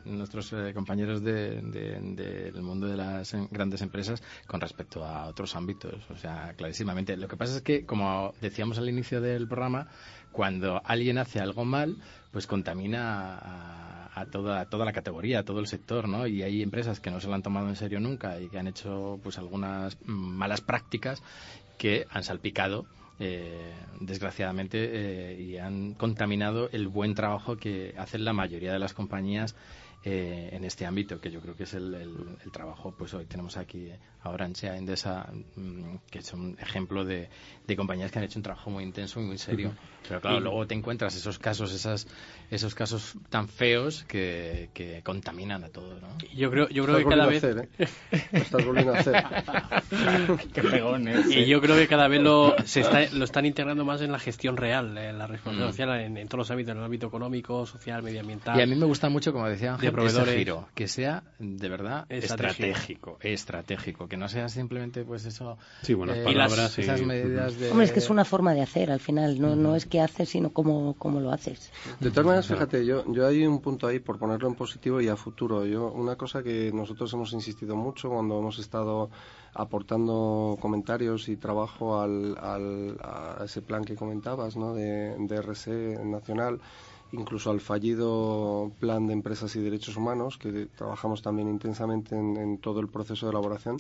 nuestros compañeros del mundo de las grandes empresas con respecto a otros ámbitos, o sea, clarísimamente. Lo que pasa es que, como decíamos al inicio del programa, cuando alguien hace algo mal, pues contamina a, toda, toda la categoría, a todo el sector, ¿no? Y hay empresas que no se lo han tomado en serio nunca y que han hecho pues algunas malas prácticas que han salpicado eh, desgraciadamente eh, y han contaminado el buen trabajo que hacen la mayoría de las compañías eh, en este ámbito, que yo creo que es el, el, trabajo, pues hoy tenemos aquí ahora en SEA Endesa, mm, que es un ejemplo de, de, compañías que han hecho un trabajo muy intenso y muy serio. Pero claro, luego te encuentras esos casos, esas, esos casos tan feos que, que contaminan a todo, ¿no? Yo creo, yo creo que cada vez... ¿eh? Estás volviendo a hacer. Qué pegón, ¿eh? Y yo creo que cada vez lo, se está, lo están integrando más en la gestión real, en la responsabilidad mm. social, en, todos los ámbitos, en el ámbito económico, social, medioambiental. Y a mí me gusta mucho, como decía proveedores. que sea de verdad estratégico, estratégico, que no sea simplemente pues eso. Sí, buenas eh, palabras. esas medidas de... Hombre, es que es una forma de hacer al final, no, no es que haces, sino cómo, cómo lo haces. De todas maneras, fíjate, yo, yo hay un punto ahí por ponerlo en positivo y a futuro. Yo, una cosa que nosotros hemos insistido mucho cuando hemos estado aportando comentarios y trabajo al, al, a ese plan que comentabas, ¿no? de, de RC nacional incluso al fallido plan de empresas y derechos humanos, que trabajamos también intensamente en, todo el proceso de elaboración.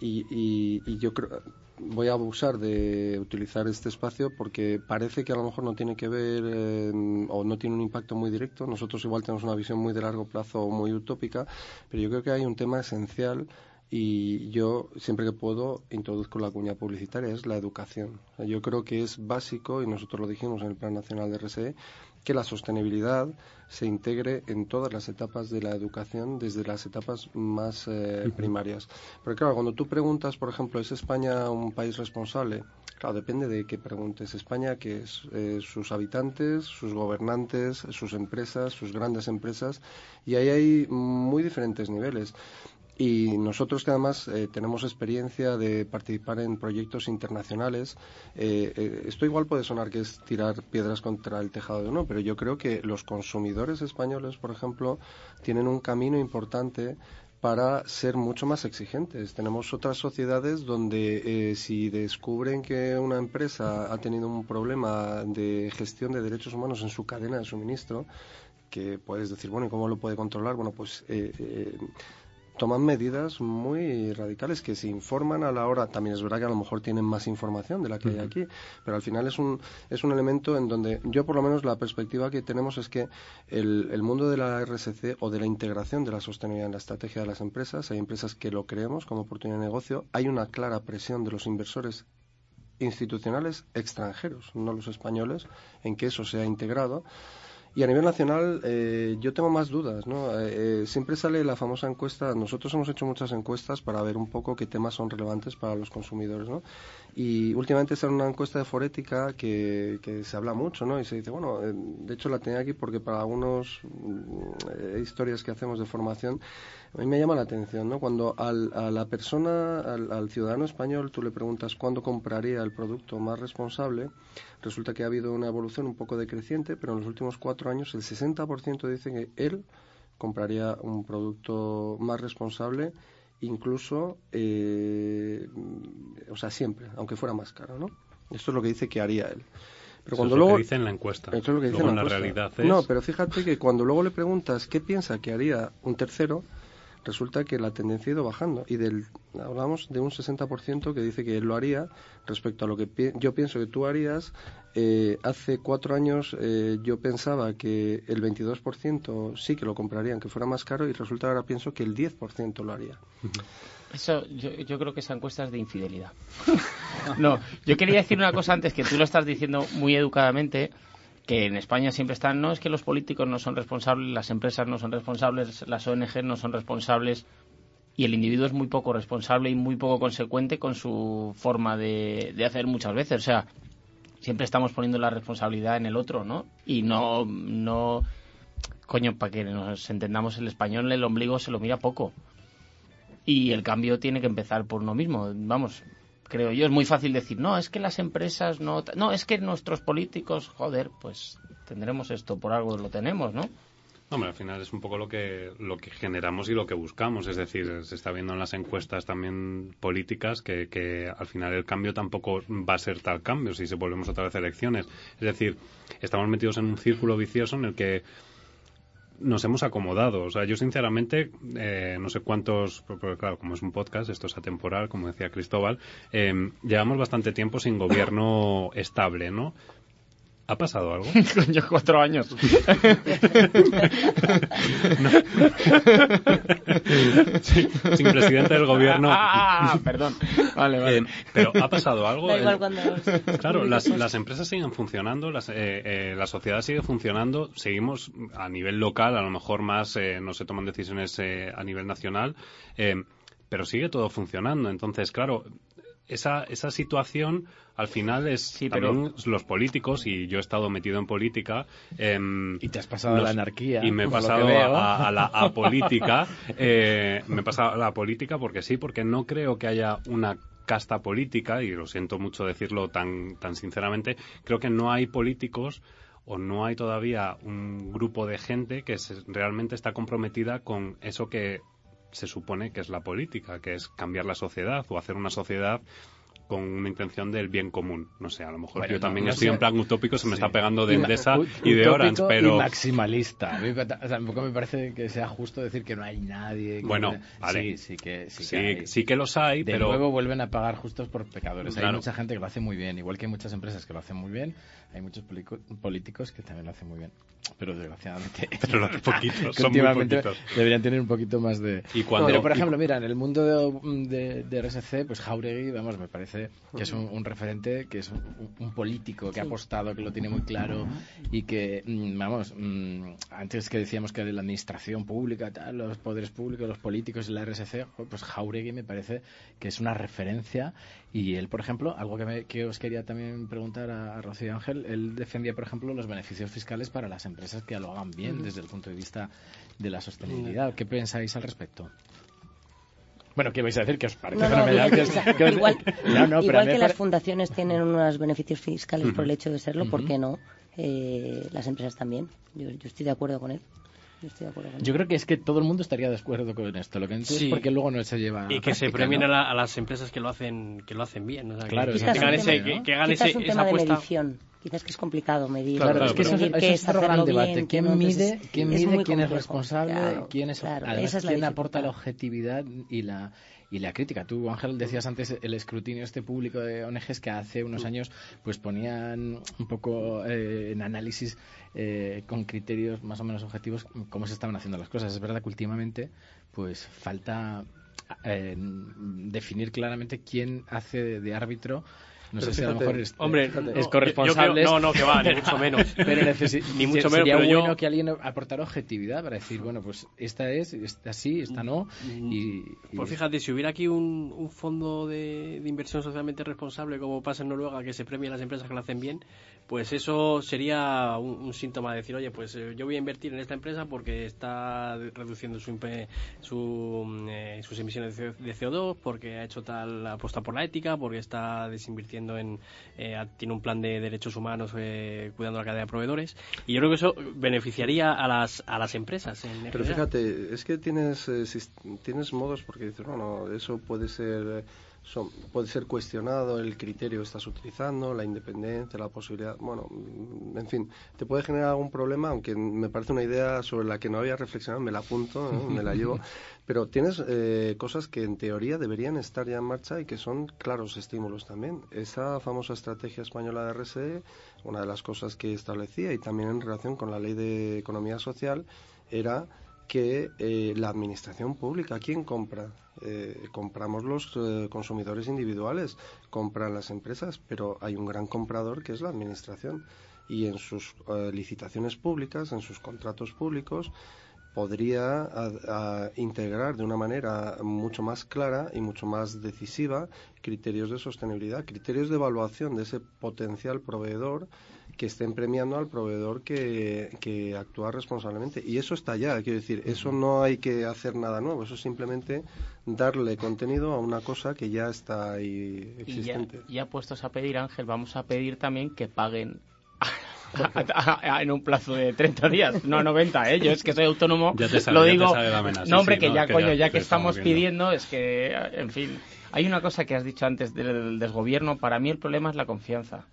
Y, yo creo, voy a abusar de utilizar este espacio porque parece que a lo mejor no tiene que ver o no tiene un impacto muy directo. Nosotros igual tenemos una visión muy de largo plazo o muy utópica, pero yo creo que hay un tema esencial y yo siempre que puedo introduzco la cuña publicitaria, es la educación. Yo creo que es básico, y nosotros lo dijimos en el Plan Nacional de RSE, que la sostenibilidad se integre en todas las etapas de la educación, desde las etapas más eh, primarias. Porque claro, cuando tú preguntas, por ejemplo, ¿es España un país responsable? Claro, depende de qué preguntes. España, que es eh, sus habitantes, sus gobernantes, sus empresas, sus grandes empresas, y ahí hay muy diferentes niveles. Y nosotros que además eh, tenemos experiencia de participar en proyectos internacionales, eh, eh, esto igual puede sonar que es tirar piedras contra el tejado de uno, pero yo creo que los consumidores españoles, por ejemplo, tienen un camino importante para ser mucho más exigentes. Tenemos otras sociedades donde si descubren que una empresa ha tenido un problema de gestión de derechos humanos en su cadena de suministro, que puedes decir, bueno, ¿y cómo lo puede controlar? Bueno, pues toman medidas muy radicales que se informan a la hora. También es verdad que a lo mejor tienen más información de la que hay aquí, pero al final es un, es un elemento en donde yo, por lo menos, la perspectiva que tenemos es que el, el mundo de la RSC o de la integración de la sostenibilidad en la estrategia de las empresas, hay empresas que lo creemos como oportunidad de negocio, hay una clara presión de los inversores institucionales extranjeros, no los españoles, en que eso sea integrado Y a nivel nacional, eh, yo tengo más dudas, ¿no? Eh, eh, siempre sale la famosa encuesta. Nosotros hemos hecho muchas encuestas para ver un poco qué temas son relevantes para los consumidores, ¿no? Y últimamente sale una encuesta de forética que, que se habla mucho, ¿no? Y se dice, bueno, eh, de hecho la tenía aquí porque para algunas historias que hacemos de formación, a mí me llama la atención, ¿no? Cuando al, a la persona, al, al ciudadano español, tú le preguntas cuándo compraría el producto más responsable, resulta que ha habido una evolución un poco decreciente, pero en los últimos cuatro años el 60% dice que él compraría un producto más responsable, incluso, eh, o sea, siempre, aunque fuera más caro, ¿no? Esto es lo que dice que haría él. Pero cuando luego, lo que dice en la encuesta. Eso es lo que dice luego en la, la realidad es... No, pero fíjate que cuando luego le preguntas qué piensa que haría un tercero, resulta que la tendencia ha ido bajando y del hablamos de un 60% que dice que él lo haría respecto a lo que yo pienso que tú harías eh, hace cuatro años eh, yo pensaba que el 22% sí que lo compraría aunque fuera más caro y resulta ahora pienso que el 10% lo haría. Eso yo, yo creo que esa encuesta es de infidelidad. No yo quería decir una cosa antes que tú lo estás diciendo muy educadamente que en España siempre están, no es que los políticos no son responsables, las empresas no son responsables, las ONG no son responsables y el individuo es muy poco responsable y muy poco consecuente con su forma de, de hacer muchas veces. O sea, siempre estamos poniendo la responsabilidad en el otro, ¿no? Y no, no, coño, para que nos entendamos el español, el ombligo se lo mira poco. Y el cambio tiene que empezar por uno mismo. Vamos, creo yo. Es muy fácil decir, no, es que las empresas no... No, es que nuestros políticos, joder, pues tendremos esto por algo, lo tenemos, ¿no? Hombre, al final es un poco lo que, lo que generamos y lo que buscamos. Es decir, se está viendo en las encuestas también políticas que, que al final el cambio tampoco va a ser tal cambio si se volvemos otra vez a elecciones. Es decir, estamos metidos en un círculo vicioso en el que nos hemos acomodado. O sea, yo sinceramente eh, no sé cuántos, porque claro, como es un podcast, esto es atemporal, como decía Cristóbal, eh, llevamos bastante tiempo sin gobierno estable, ¿no? ¿Ha pasado algo? Yo cuatro años. sí, sin presidente del gobierno. Ah, perdón. Vale, vale. Eh, pero ¿ha pasado algo? Da igual cuando los- Claro, las, las empresas siguen funcionando, las, eh, eh, la sociedad sigue funcionando, seguimos a nivel local, a lo mejor más eh, no se toman decisiones eh, a nivel nacional, eh, pero sigue todo funcionando. Entonces, claro, esa, esa situación al final es Sí, pero- los políticos, y yo he estado metido en política. em, Y te has pasado a la anarquía, Y me he pasado a, a la apolítica. eh, me he pasado a la política porque sí, porque no creo que haya una casta política, y lo siento mucho decirlo tan, tan sinceramente, creo que no hay políticos o no hay todavía un grupo de gente que se- realmente está comprometida con eso que se supone que es la política, que es cambiar la sociedad o hacer una sociedad con una intención del bien común. No sé, a lo mejor Bueno, yo no, también no estoy sé. en plan utópico, se me Sí. está pegando de Endesa y de Orange, pero... Y maximalista. A mí o sea, tampoco me parece que sea justo decir que no hay nadie. que- Bueno, vale. Sí, sí que, sí, Sí, que hay. sí que los hay, De pero... nuevo vuelven a pagar justos por pecadores. Hay mucha gente que lo hace muy bien, igual que hay muchas empresas que lo hacen muy bien, hay muchos políticos que también lo hacen muy bien. Pero desgraciadamente, Pero poquitos, son muy poquitos. deberían tener un poquito más de... Y cuando- Pero, por y- ejemplo, mira, en el mundo de, de- de RSC, pues Jauregui, vamos, me parece que es un, un referente, que es un, un político que ha apostado, que lo tiene muy claro y que, mm, vamos, mm, antes que decíamos que la administración pública, tal, los poderes públicos, los políticos y la RSC, pues Jauregui me parece que es una referencia y él, por ejemplo, algo que, me- que os quería también preguntar a, a Rocío Ángel, él defendía, por ejemplo, los beneficios fiscales para las empresas que lo hagan bien desde el punto de vista de la sostenibilidad. ¿Qué pensáis al respecto? Bueno, ¿qué vais a decir? Que os parece No, no, que sea, que os- igual, No, que las pare- fundaciones tienen unos beneficios fiscales por el hecho de serlo, ¿por qué no? Eh, las empresas también. Yo, yo estoy de acuerdo con él. Yo estoy de acuerdo con él. Yo creo que es que todo el mundo estaría de acuerdo con esto. Lo que Sí. es porque luego no se lleva. y a que se premien ¿no? a, la- a las empresas que lo hacen que lo hacen bien o sea, Claro, que, un hagan tema, ese, ¿no? que, que hagan ese- un esa tema de apuesta medición. Quizás que es complicado medir. Claro, Claro, es que eso, medir eso qué es otro gran debate. bien, ¿Quién no, mide, entonces, quién, es mide quién es responsable? Claro, quién, es, claro, además, esa es la quién aporta la objetividad y la, y la crítica? Tú, Ángel, decías antes el escrutinio este público de ONGs que hace unos años pues ponían un poco eh, en análisis eh, con criterios más o menos objetivos cómo se estaban haciendo las cosas. Es verdad que últimamente pues falta eh, definir claramente quién hace de, de árbitro No Pero sé si a lo mejor es, Hombre, fíjate, no, es corresponsable. no, no, que va, ni mucho menos. Pero Ni mucho menos, sería pero yo- bueno que alguien aportara objetividad para decir, bueno, pues esta es, esta sí, esta no. Y, y- Pues fíjate, si hubiera aquí un, un fondo de, de inversión socialmente responsable, como pasa en Noruega, que se premia a las empresas que lo hacen bien, pues eso sería un, un síntoma de decir, oye, pues eh, yo voy a invertir en esta empresa porque está reduciendo su, impe- su, mm, eh, sus emisiones de CO- de CO2, porque ha hecho tal apuesta por la ética, porque está desinvirtiendo en, eh, tiene un plan de derechos humanos eh, cuidando la cadena de proveedores. Y yo creo que eso beneficiaría a las, a las empresas. En Pero general. fíjate, es que tienes, eh, tienes modos porque dices, bueno, eso puede ser, son- puede ser cuestionado, el criterio que estás utilizando, la independencia, la posibilidad, bueno, mm, en fin, te puede generar algún problema, aunque me parece una idea sobre la que no había reflexionado, me la apunto, me la llevo, pero tienes eh, cosas que en teoría deberían estar ya en marcha y que son claros estímulos también. Esa famosa estrategia española de RSE, una de las cosas que establecía y también en relación con la ley de economía social, era que eh, la administración pública, ¿quién compra? Eh, compramos los eh, consumidores individuales, compran las empresas, pero hay un gran comprador que es la administración. Y en sus eh, licitaciones públicas, en sus contratos públicos, podría integrar de una manera mucho más clara y mucho más decisiva criterios de sostenibilidad, criterios de evaluación de ese potencial proveedor que estén premiando al proveedor que, que actúa responsablemente. Y eso está ya, quiero decir, eso no hay que hacer nada nuevo, eso es simplemente darle contenido a una cosa que ya está ahí Y ya, existente. ya puestos a pedir, Ángel, vamos a pedir también que paguen a- a- en un plazo de 30 días, no 90, ¿eh? Yo es que soy autónomo, Ya te lo ya te digo. sale la amenaza, no, hombre, sí, que ¿no? ya, Que coño, ya ya que estamos estamos viendo. pidiendo, es que, en fin. Hay una cosa que has dicho antes del desgobierno, para mí el problema es la confianza.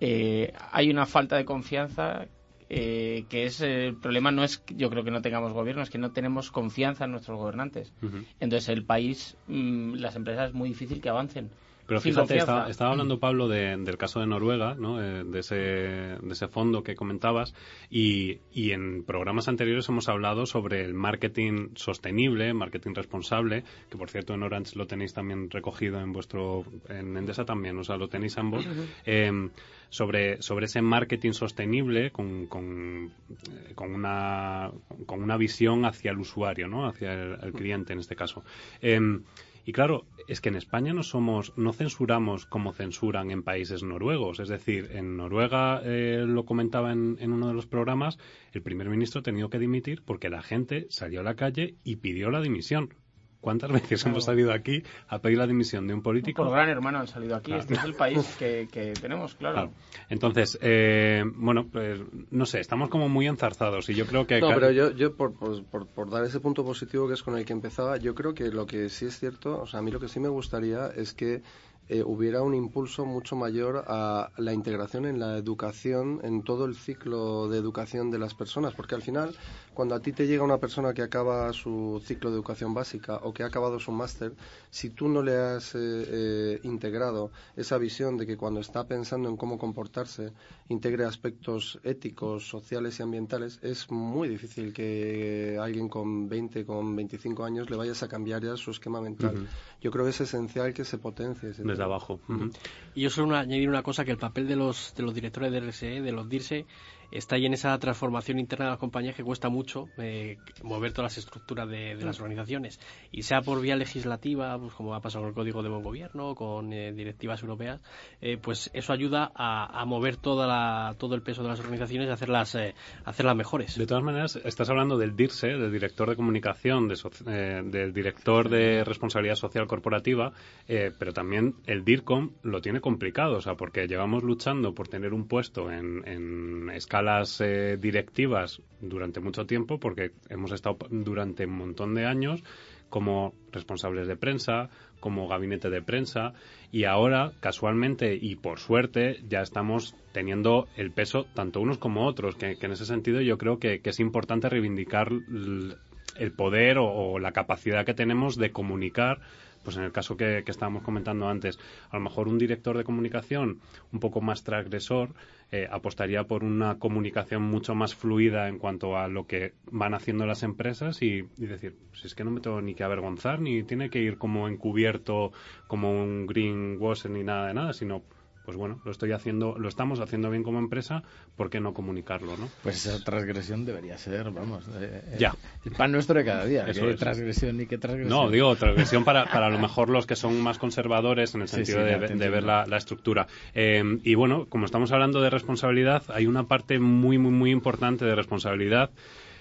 Eh, hay una falta de confianza eh, que es eh, el problema no es yo creo que no tengamos gobierno es que no tenemos confianza en nuestros gobernantes. Entonces el país mm, las empresas es muy difícil que avancen Pero fíjate, estaba, estaba hablando Pablo de- del caso de Noruega, ¿no? Eh, de, ese, de ese fondo que comentabas, y, y en programas anteriores hemos hablado sobre el marketing sostenible, marketing responsable, que por cierto en Orange lo tenéis también recogido en vuestro, en Endesa también, o sea, lo tenéis ambos, eh, sobre, sobre ese marketing sostenible con, con, eh, con una, con una visión hacia el usuario, ¿no? Hacia el, el cliente en este caso. Em, y claro, es que en España no somos, no censuramos como censuran en países noruegos. Es decir, en Noruega, eh, lo comentaba en, en uno de los programas, el primer ministro ha tenido que dimitir porque la gente salió a la calle y pidió la dimisión. ¿Cuántas veces hemos salido aquí a pedir la dimisión de un político? por gran hermano han salido aquí Claro. este es el país que, que tenemos claro, Claro. Entonces, eh, bueno, pues no sé, estamos como muy enzarzados y yo creo que... No, pero yo, yo por, por, por- por dar ese punto positivo que es con el que empezaba, yo creo que lo que sí es cierto, o sea, a mí lo que sí me gustaría es que eh, hubiera un impulso mucho mayor a la integración en la educación, en todo el ciclo de educación de las personas, porque al final, cuando a ti te llega una persona que acaba su ciclo de educación básica o que ha acabado su máster, si tú no le has eh, eh, integrado esa visión de que cuando está pensando en cómo comportarse, integre aspectos éticos, sociales y ambientales, es muy difícil que alguien con 20, con 25 años le vayas a cambiar ya su esquema mental. Yo creo que es esencial que se potencie ese Desde abajo. Y yo solo añadir una cosa, que el papel de los, de los directores de RSE, de los DIRSE, está ahí en esa transformación interna de las compañías que cuesta mucho eh, mover todas las estructuras de, de las organizaciones. Y sea por vía legislativa, pues como ha pasado con el Código de Buen Gobierno, con eh, directivas europeas, eh, pues eso ayuda a, a mover toda la, todo el peso de las organizaciones y hacerlas, eh, hacerlas mejores. De todas maneras, estás hablando del DIRSE, del director de comunicación, de eh, del director de responsabilidad social corporativa, pero también el DIRCOM lo tiene complicado, o sea, porque llevamos luchando por tener un puesto en, en escalas eh, directivas durante mucho tiempo, porque hemos estado durante un montón de años como responsables de prensa, como gabinete de prensa, y ahora, casualmente y por suerte, ya estamos teniendo el peso, tanto unos como otros, que, en ese sentido yo creo que, es importante reivindicar el poder o la capacidad que tenemos de comunicar pues en el caso que, que estábamos comentando antes, a lo mejor un director de comunicación un poco más transgresor eh, apostaría por una comunicación mucho más fluida en cuanto a lo que van haciendo las empresas y, y decir, si es que no me tengo ni que avergonzar, ni tiene que ir como encubierto, como un greenwashing ni nada de nada, sino pues bueno, lo estoy haciendo, lo estamos haciendo bien como empresa, ¿por qué no comunicarlo, no? Pues esa transgresión debería ser, vamos, eh, eh, Ya. el pan nuestro de cada día. Eso ¿Qué es. transgresión y qué transgresión? No, digo, transgresión para, para a lo mejor los que son más conservadores en el sentido sí, de, ver la, la estructura. Eh, y bueno, como estamos hablando de responsabilidad, hay una parte muy, muy, muy importante de responsabilidad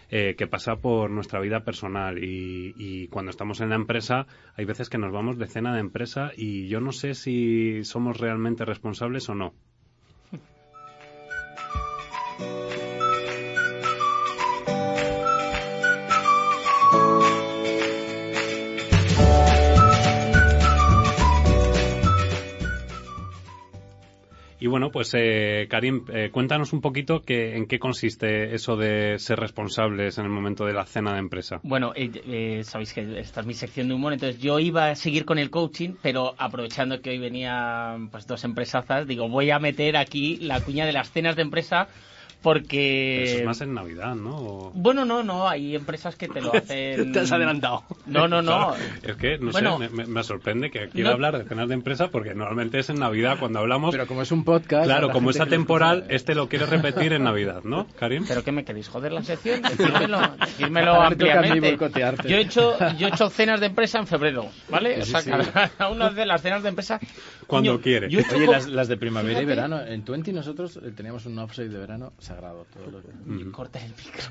eh, que pasa por nuestra vida personal. Y, y cuando estamos en la empresa, hay veces que nos vamos de cena de empresa y yo no sé si somos realmente responsables o no. Bueno, pues eh, Karim, eh, cuéntanos un poquito que, en qué consiste eso de ser responsables en el momento de la cena de empresa. Bueno, eh, eh, sabéis que esta es mi sección de humor, entonces yo iba a seguir con el coaching, pero aprovechando que hoy venían pues dos empresazas, digo, voy a meter aquí la cuña de las cenas de empresa porque... Eso es más en Navidad, ¿no? O- Bueno, no, no, hay empresas que te lo hacen... Te has adelantado. No, no, no. Claro, es que, no Bueno, sé, me, me- sorprende que quiera no- hablar de cenas de empresa porque normalmente es en Navidad cuando hablamos. Pero como es un podcast... claro, como es que lo atemporal, escucha. este lo quiere repetir en Navidad, ¿no, Karim? ¿Pero qué me queréis? ¿Joder la sección? Decírmelo, decírmelo ampliamente. Yo he, hecho, yo he hecho cenas de empresa en febrero, ¿vale? Sí, o sea, sí. cada uno hace las cenas de empresa... Cuando Coño, quiere. yo he hecho Oye, las, las de primavera y verano. En Twenty nosotros eh, teníamos un offside de verano sagrado. Todo lo que... Ujú. Corta el micro.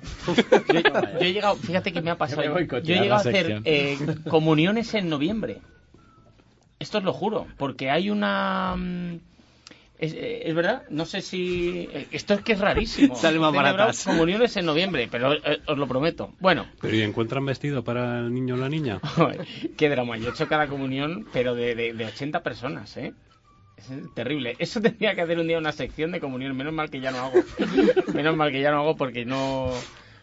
yo, yo he llegado, fíjate que me ha pasado. Me Yo he llegado a hacer eh, comuniones en noviembre. Esto os lo juro, porque hay una. mm, Es, eh, es verdad, no sé si. eh, Esto es que es rarísimo. Sale más baratas. Comuniones en noviembre, pero eh, os lo prometo. Bueno, Pero ¿y encuentran vestido para el niño o la niña? Qué drama. Yo he hecho cada comunión, pero de, de, de 80 personas, ¿eh? Es terrible. Eso tendría que hacer un día una sección de comunión. Menos mal que ya no hago. Menos mal que ya no hago porque no,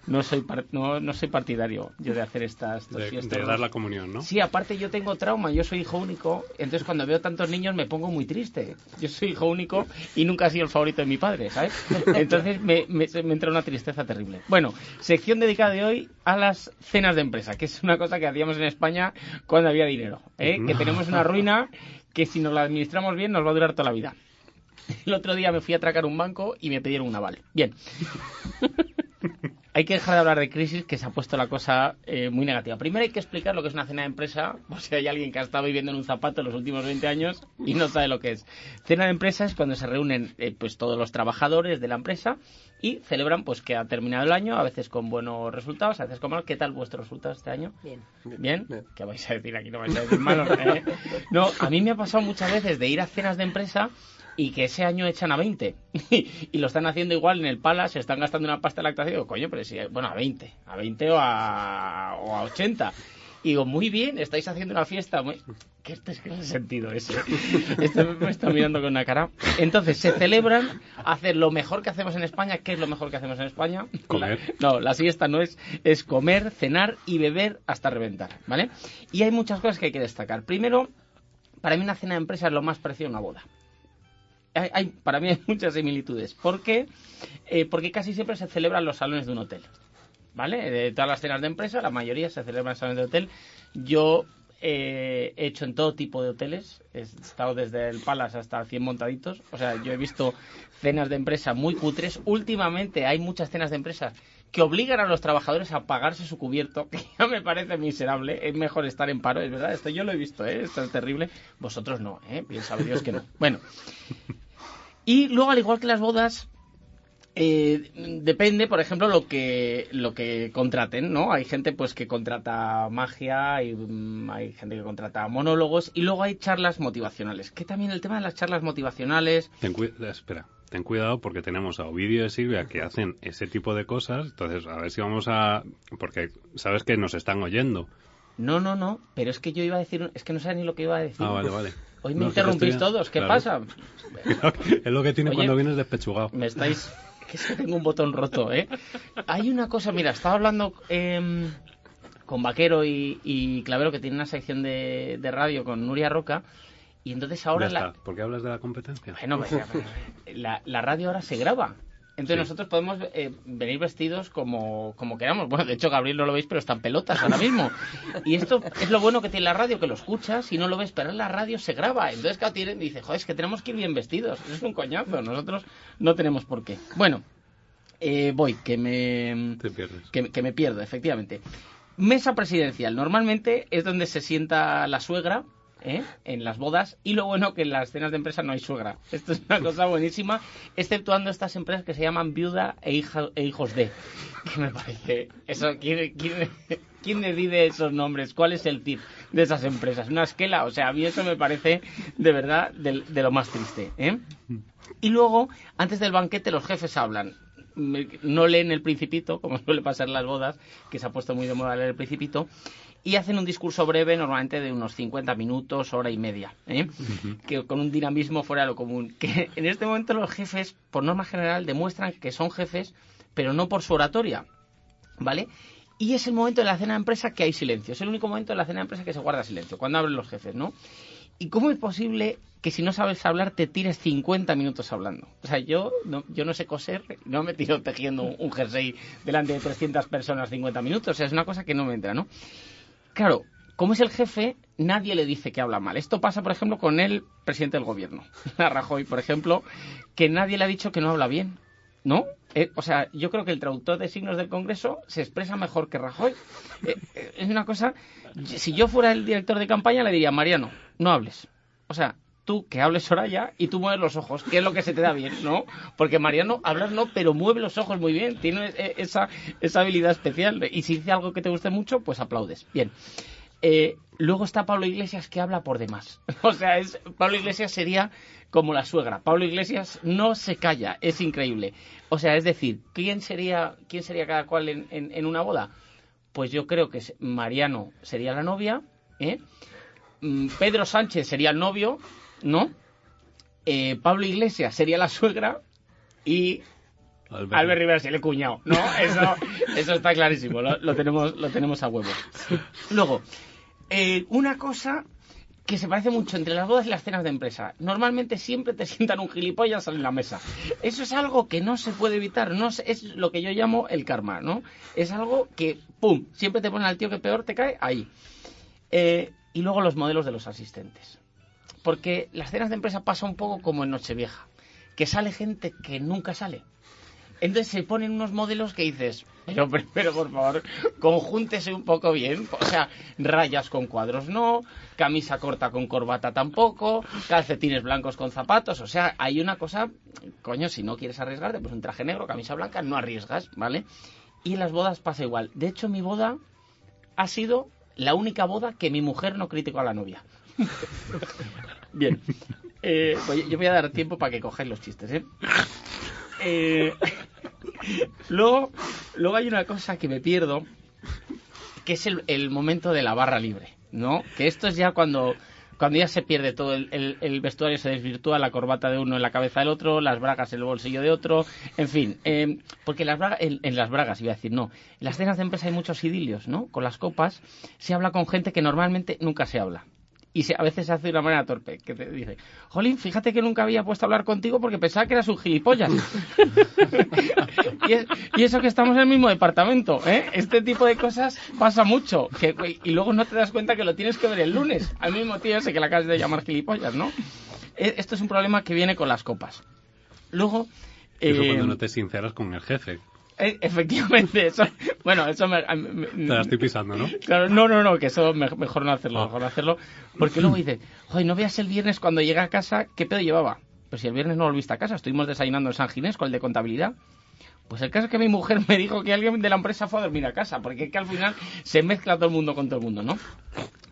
no, soy, par- no, no soy partidario yo de hacer estas, De, fiestas. de dar la comunión, ¿no? Sí, aparte yo tengo trauma, yo soy hijo único, entonces cuando veo tantos niños me pongo muy triste. Yo soy hijo único y nunca he sido el favorito de mi padre, ¿sabes? Entonces me, me, me entra una tristeza terrible. Bueno, sección dedicada de hoy a las cenas de empresa, que es una cosa que hacíamos en España cuando había dinero, ¿eh? que tenemos una ruina que si nos la administramos bien nos va a durar toda la vida. El otro día me fui a atracar un banco y me pidieron un aval. Bien. Hay que dejar de hablar de crisis, que se ha puesto la cosa eh, muy negativa. Primero hay que explicar lo que es una cena de empresa, por si hay alguien que ha estado viviendo en un zapato los últimos 20 años y no sabe lo que es. Cena de empresa es cuando se reúnen eh, pues todos los trabajadores de la empresa y celebran pues que ha terminado el año, a veces con buenos resultados, a veces con malos. ¿Qué tal vuestros resultados este año? Bien. ¿Bien? Bien. ¿Qué vais a decir aquí? No vais a decir malo. ¿eh? No, a mí me ha pasado muchas veces de ir a cenas de empresa y que ese año echan a 20 y lo están haciendo igual en el Palace, se están gastando una pasta de lactación. Digo, coño, pero si, bueno, a 20, a 20 o a, o a 80. Y digo, muy bien, estáis haciendo una fiesta. Muy... ¿Qué es hace sentido eso? Este me está mirando con una cara. Entonces, se celebran, hacer lo mejor que hacemos en España. ¿Qué es lo mejor que hacemos en España? Comer. La- no, la siesta no es, es comer, cenar y beber hasta reventar, ¿vale? Y hay muchas cosas que hay que destacar. Primero, para mí una cena de empresa es lo más parecido a una boda. Hay, para mí hay muchas similitudes. ¿Por qué? Eh, porque casi siempre se celebran los salones de un hotel. ¿Vale? De todas las cenas de empresa, la mayoría se celebran en salones de hotel. Yo eh, he hecho en todo tipo de hoteles. He estado desde el Palace hasta 100 montaditos. O sea, yo he visto cenas de empresa muy cutres. Últimamente hay muchas cenas de empresa que obligan a los trabajadores a pagarse su cubierto, que ya me parece miserable. Es mejor estar en paro, es verdad. Esto yo lo he visto, ¿eh? Esto es terrible. Vosotros no, ¿eh? Bien sabe que no. Bueno. Y luego, al igual que las bodas, eh, depende, por ejemplo, lo que lo que contraten, ¿no? Hay gente pues que contrata magia, hay, mm, hay gente que contrata monólogos y luego hay charlas motivacionales. Que también el tema de las charlas motivacionales, Ten espera, ten cuidado porque tenemos a Ovidio y Silvia que hacen ese tipo de cosas. Entonces, a ver si vamos a. Porque sabes que nos están oyendo. No, no, no, pero es que yo iba a decir, es que no sé ni lo que iba a decir. Ah, vale, vale. Hoy me No, interrumpís estoy- todos, ¿qué claro. pasa? es lo que tiene Oye, cuando vienes despechugado. Me estáis. Que es que tengo un botón roto, ¿eh? Hay una cosa, mira, estaba hablando. em, con Vaquero y, y Clavero, que tiene una sección de, de radio con Nuria Roca. Y entonces ahora Ya la. ¿Por qué hablas de la competencia? bueno, pues, la, la radio ahora se graba. Entonces Sí. nosotros podemos eh, venir vestidos como, como queramos. Bueno, de hecho Gabriel no lo veis, pero están pelotas ahora mismo. Y esto es lo bueno que tiene la radio, que lo escuchas y no lo ves, pero en la radio se graba. Entonces cada tiene, dice, joder, es que tenemos que ir bien vestidos. Eso es un coñazo. Nosotros no tenemos por qué. Bueno, eh, voy, que me, Te pierdes. que, que me pierdo, efectivamente. Mesa presidencial. Normalmente es donde se sienta la suegra, ¿eh? en las bodas. Y lo bueno que en las cenas de empresa no hay suegra. Esto es una cosa buenísima, exceptuando estas empresas que se llaman viuda e, hija- e hijos de. Que me parece. Eso, ¿quién, quién, quién decide esos nombres? ¿Cuál es el tip de esas empresas? ¿Una esquela? O sea, a mí eso me parece de verdad de, lo más triste. ¿eh? Y luego, antes del banquete, los jefes hablan. No leen el Principito, como suele pasar en las bodas, que se ha puesto muy de moda leer el Principito, y hacen un discurso breve, normalmente de unos 50 minutos, hora y media, ¿eh? que con un dinamismo fuera de lo común. Que en este momento los jefes, por norma general, demuestran que son jefes, pero no por su oratoria, ¿vale? Y es el momento de la cena de empresa que hay silencio. Es el único momento de la cena de empresa que se guarda silencio, cuando hablan los jefes, ¿no? ¿Y cómo es posible que si no sabes hablar te tires 50 minutos hablando? O sea, yo no, yo no sé coser, no me tiro tejiendo un, un jersey delante de 300 personas 50 minutos. O sea, es una cosa que no me entra, ¿no? Claro, como es el jefe, nadie le dice que habla mal. Esto pasa, por ejemplo, con el presidente del gobierno, a Rajoy, por ejemplo, que nadie le ha dicho que no habla bien. ¿No? Eh, o sea, yo creo que el traductor de signos del Congreso se expresa mejor que Rajoy. Eh, eh, es una cosa. Si yo fuera el director de campaña, le diría, Mariano, no hables. O sea, tú que hables Soraya y tú mueves los ojos, que es lo que se te da bien, ¿no? Porque Mariano, hablar no, pero mueve los ojos muy bien. Tiene eh, esa, esa habilidad especial. Y si dice algo que te guste mucho, pues aplaudes. Bien. Eh, luego está Pablo Iglesias que habla por demás. O sea, es, Pablo Iglesias sería como la suegra. Pablo Iglesias no se calla, es increíble. O sea, es decir, ¿quién sería, quién sería cada cual en, en- una boda? Pues yo creo que Mariano sería la novia, ¿eh? Mm, Pedro Sánchez sería el novio, ¿no? Eh, Pablo Iglesias sería la suegra y Albert. Albert Rivera sería el cuñado, ¿no? Eso, eso está clarísimo, lo, lo tenemos, lo tenemos a huevo. Luego, eh, una cosa que se parece mucho entre las bodas y las cenas de empresa. Normalmente siempre te sientan un gilipollas en la mesa. Eso es algo que no se puede evitar, no es lo que yo llamo el karma, ¿no? Es algo que, ¡pum!, siempre te ponen al tío que peor te cae ahí. Eh, y luego los modelos de los asistentes. Porque las cenas de empresa pasa un poco como en Nochevieja, que sale gente que nunca sale. Entonces se ponen unos modelos que dices, pero, pero, pero, por favor, conjúntese un poco bien. O sea, rayas con cuadros no, camisa corta con corbata tampoco, calcetines blancos con zapatos. O sea, hay una cosa, coño, si no quieres arriesgarte, pues un traje negro, camisa blanca, no arriesgas, ¿vale? Y en las bodas pasa igual. De hecho, mi boda ha sido la única boda que mi mujer no criticó a la novia. Bien. Eh, voy- yo voy a dar tiempo para que cogáis los chistes, ¿eh? Eh, luego, luego hay una cosa que me pierdo, que es el, el momento de la barra libre, ¿no? Que esto es ya cuando, cuando ya se pierde todo, el, el- el vestuario se desvirtúa, la corbata de uno en la cabeza del otro, las bragas en el bolsillo de otro, en fin, eh, porque las en, en las bragas iba a decir, no, en las cenas de empresa hay muchos idilios, ¿no? Con las copas se habla con gente que normalmente nunca se habla. Y se- a veces se hace de una manera torpe, que te dice, Jolín, fíjate que nunca había puesto a hablar contigo porque pensaba que eras un gilipollas. y, es- y eso que estamos en el mismo departamento, ¿eh? Este tipo de cosas pasa mucho. Que, y luego no te das cuenta que lo tienes que ver el lunes, al mismo tío ese que le acabas de llamar gilipollas, ¿no? E- Esto es un problema que viene con las copas. Luego... Eso eh, cuando no te sinceras con el jefe. Eh, efectivamente, eso... Bueno, eso me... Te la estoy pisando, ¿no? Claro, no, no, no, que eso me- mejor no hacerlo, Ah. mejor no hacerlo. Porque luego dice, joder, no veas el viernes cuando llega a casa, ¿qué pedo llevaba? Pues si el viernes no volviste a casa, estuvimos desayunando en San Ginés con el de contabilidad. Pues el caso es que mi mujer me dijo que alguien de la empresa fue a dormir a casa, porque es que al final se mezcla todo el mundo con todo el mundo, ¿no?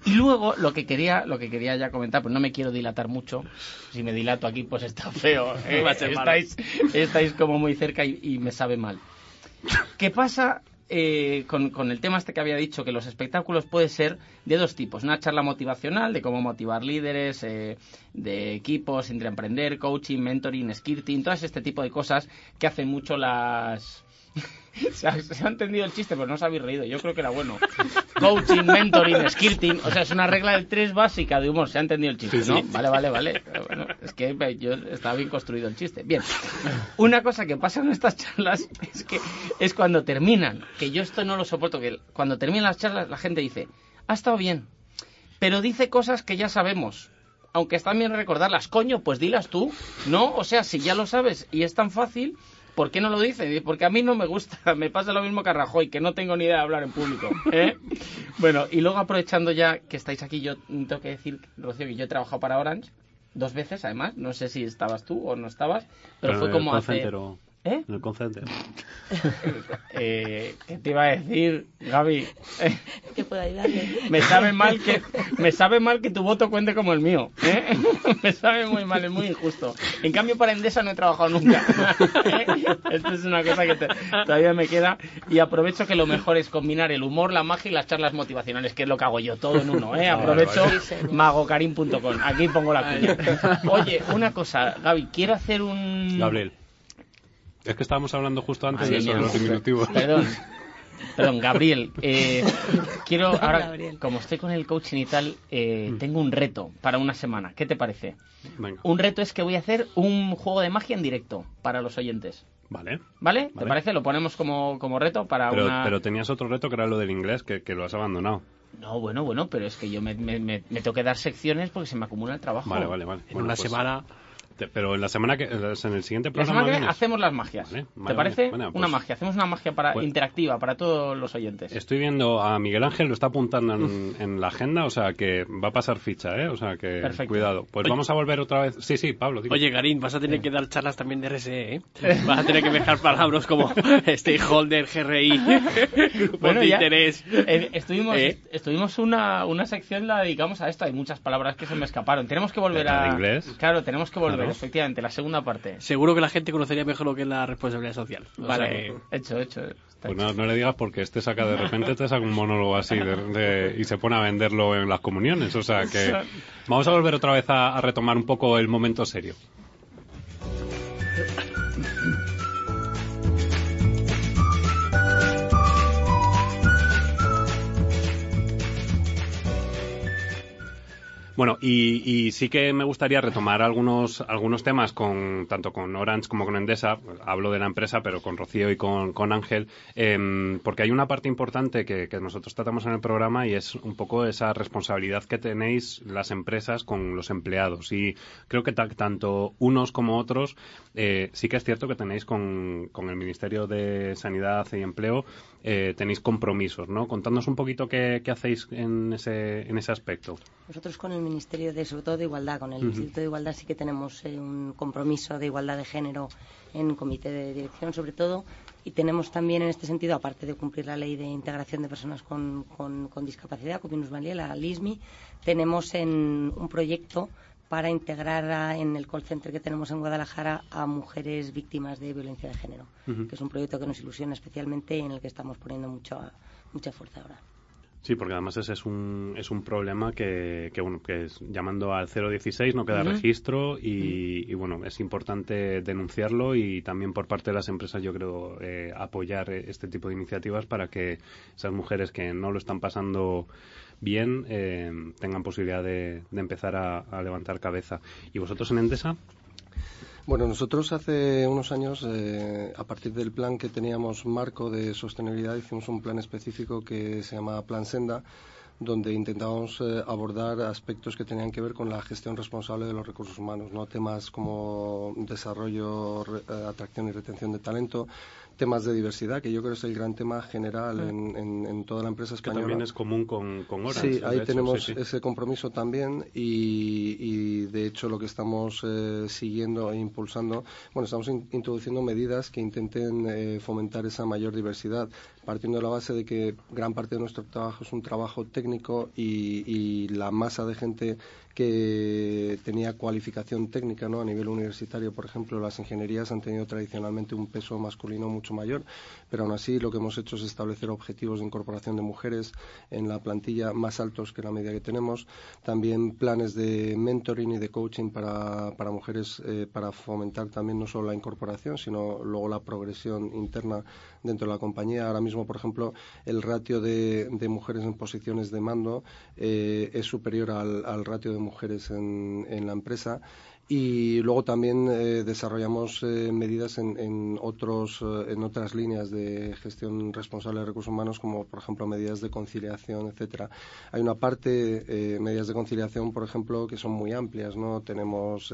Y luego lo que quería, lo que quería ya comentar, pues no me quiero dilatar mucho. Si me dilato aquí, pues está feo. ¿eh? Va a ser malo. estáis, estáis como muy cerca y, y me sabe mal. ¿Qué pasa eh, con, el tema este que había dicho? Que los espectáculos pueden ser de dos tipos. Una charla motivacional de cómo motivar líderes, eh, de equipos, intraemprender, coaching, mentoring, skirting, todas este tipo de cosas que hacen mucho las... se, ha, se ha entendido el chiste, pero no os habéis reído. Yo creo que era bueno. Coaching, mentoring, skirting. O sea, es una regla del 3 básica de humor. Se ha entendido el chiste, ¿no? Vale, vale, vale. Bueno, es que yo estaba bien construido el chiste. Bien. Una cosa que pasa en estas charlas es que es cuando terminan, que yo esto no lo soporto, que cuando terminan las charlas la gente dice, ha estado bien, pero dice cosas que ya sabemos. Aunque está bien recordarlas, coño, pues dilas tú, ¿no? O sea, si ya lo sabes y es tan fácil, ¿por qué no lo dice? Porque a mí no me gusta, me pasa lo mismo que a Rajoy, que no tengo ni idea de hablar en público. ¿eh? Bueno, y luego aprovechando ya que estáis aquí, yo tengo que decir, Rocío, que yo he trabajado para Orange dos veces, además, no sé si estabas tú o no estabas, pero, fue como hace... ¿Eh? en el call center. Eh, ¿Qué te iba a decir, Gaby? Eh, que pueda ayudarle. me sabe mal que me sabe mal que tu voto cuente como el mío. ¿eh? Me sabe muy mal, es muy injusto. En cambio, para Endesa no he trabajado nunca. Esto es una cosa que te- todavía me queda. Y aprovecho que lo mejor es combinar el humor, la magia y las charlas motivacionales, que es lo que hago yo, todo en uno. ¿eh? Aprovecho magocarim.com. Aquí pongo la cuña. Oye, una cosa, Gaby, quiero hacer un... Gabriel. Es que estábamos hablando justo antes Madre de eso, de los diminutivos. Perdón. Perdón, Gabriel. eh, quiero, ahora, Gabriel. como estoy con el coaching y tal, eh, tengo un reto para una semana. ¿Qué te parece? Venga. Un reto es que voy a hacer un juego de magia en directo para los oyentes. Vale. ¿Vale? ¿Te Vale. parece? Lo ponemos como, como reto para Pero, una... pero tenías otro reto que era lo del inglés, que, que lo has abandonado. No, bueno, bueno, pero es que yo me, me, me- me tengo que dar secciones porque se me acumula el trabajo. Vale, vale, vale. En Bueno, una pues, semana te- pero en la semana que. En el siguiente La programa. semana que hacemos las magias. Vale, ¿Te parece? vale. Una pues- magia. Hacemos una magia para, Pues- interactiva para todos los oyentes. Estoy viendo a Miguel Ángel, lo está apuntando en, en la agenda, o sea que va a pasar ficha, ¿eh? O sea que Perfecto. cuidado. Pues Oye. vamos a volver otra vez. Sí, sí, Pablo. Oye, Garín, vas a tener que dar charlas también de RSE, ¿eh? Vas a tener que mezclar palabras como stakeholder, GRI, Bueno, de ya, interés. eh, estuvimos, ¿Eh? estuvimos una, una sección la dedicamos a esto. Hay muchas palabras que se me escaparon. Tenemos que volver ¿El a inglés? Claro, tenemos que volver, Efectivamente, la segunda parte. Seguro que la gente conocería mejor lo que es la responsabilidad social. O Vale, sea que- hecho, hecho. Pues hecho. no, no le digas porque este saca de repente te saca un monólogo así de- de- y se pone a venderlo en las comuniones. O sea que vamos a volver otra vez a, a retomar un poco el momento serio. Bueno, y, y sí que me gustaría retomar algunos, algunos temas con tanto con Orange como con Endesa. Hablo de la empresa, pero con Rocío y con, con Ángel, em, porque hay una parte importante que, que nosotros tratamos en el programa y es un poco esa responsabilidad que tenéis las empresas con los empleados. Y creo que ta- tanto unos como otros, eh, sí que es cierto que tenéis con, con el Ministerio de Sanidad y Empleo, eh, tenéis compromisos, ¿no? Contadnos un poquito qué, qué hacéis en ese, en ese aspecto. Nosotros con el Ministerio de, sobre todo de Igualdad, con el Instituto de Igualdad sí que tenemos eh, un compromiso de igualdad de género en comité de dirección, sobre todo, y tenemos también en este sentido, aparte de cumplir la ley de integración de personas con, con, con discapacidad, con minusvalía, la LISMI, tenemos en un proyecto para integrar a- en el call center que tenemos en Guadalajara a mujeres víctimas de violencia de género, que es un proyecto que nos ilusiona especialmente y en el que estamos poniendo mucho, mucha fuerza ahora. Sí, porque además ese es un, es un problema que, que, bueno, que es, llamando al 016 no queda registro y, y, bueno, es importante denunciarlo y también por parte de las empresas yo creo eh, apoyar eh, este tipo de iniciativas para que esas mujeres que no lo están pasando bien eh, tengan posibilidad de, empezar a, levantar cabeza. ¿Y vosotros en Endesa? Bueno, nosotros hace unos años, eh, a partir del plan que teníamos marco de sostenibilidad, hicimos un plan específico que se llama Plan Senda, donde intentábamos eh, abordar aspectos que tenían que ver con la gestión responsable de los recursos humanos, no temas como desarrollo, re- atracción y retención de talento, temas de diversidad, que yo creo es el gran tema general en, en- en toda la empresa Que española. también es común con, con Orange. Sí, ahí hecho, tenemos sí, sí. ese compromiso también y, y, de hecho lo que estamos eh, siguiendo e impulsando, bueno, estamos in- introduciendo medidas que intenten eh, fomentar esa mayor diversidad, partiendo de la base de que gran parte de nuestro trabajo es un trabajo técnico y, la masa de gente que tenía cualificación técnica, ¿no? A nivel universitario, por ejemplo, las ingenierías han tenido tradicionalmente un peso masculino mucho mayor, pero aún así lo que hemos hecho es establecer objetivos de incorporación de mujeres en la plantilla más altos que la media que tenemos, también planes de mentoring y de coaching para, para mujeres eh, para fomentar también no solo la incorporación, sino luego la progresión interna dentro de la compañía. Ahora por ejemplo, el ratio de, mujeres en posiciones de mando eh, es superior al, al, ratio de mujeres en, en la empresa y luego también eh, desarrollamos eh, medidas en, en, otros, eh, en otras líneas de gestión responsable de recursos humanos, como por ejemplo medidas de conciliación, etcétera. Hay una parte, medidas de conciliación, por ejemplo, que son muy amplias, ¿no? Tenemos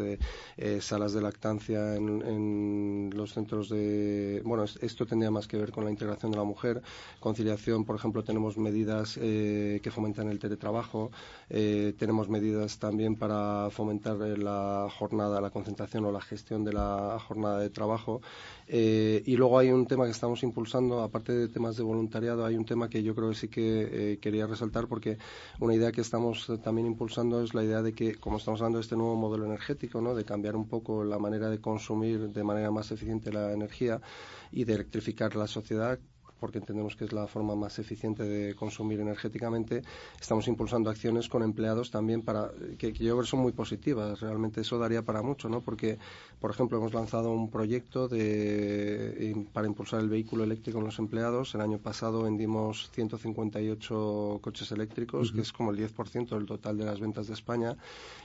salas de lactancia en, en, los centros de. Bueno, esto tendría más que ver con la integración de la mujer. Conciliación, por ejemplo, tenemos medidas que fomentan el teletrabajo. tenemos medidas también para fomentar la jornada, la concentración o la gestión de la jornada de trabajo. Eh, y luego hay un tema que estamos impulsando, aparte de temas de voluntariado, hay un tema que yo creo que sí que eh, quería resaltar porque una idea que estamos también impulsando es la idea de que, como estamos hablando de este nuevo modelo energético, ¿no? de cambiar un poco la manera de consumir de manera más eficiente la energía y de electrificar la sociedad, porque entendemos que es la forma más eficiente de consumir energéticamente, estamos impulsando acciones con empleados también para que, yo creo que son muy positivas. Realmente eso daría para mucho, ¿no? Porque, por ejemplo, hemos lanzado un proyecto de, para impulsar el vehículo eléctrico en los empleados. El año pasado vendimos 158 coches eléctricos, que es como el 10% del total de las ventas de España,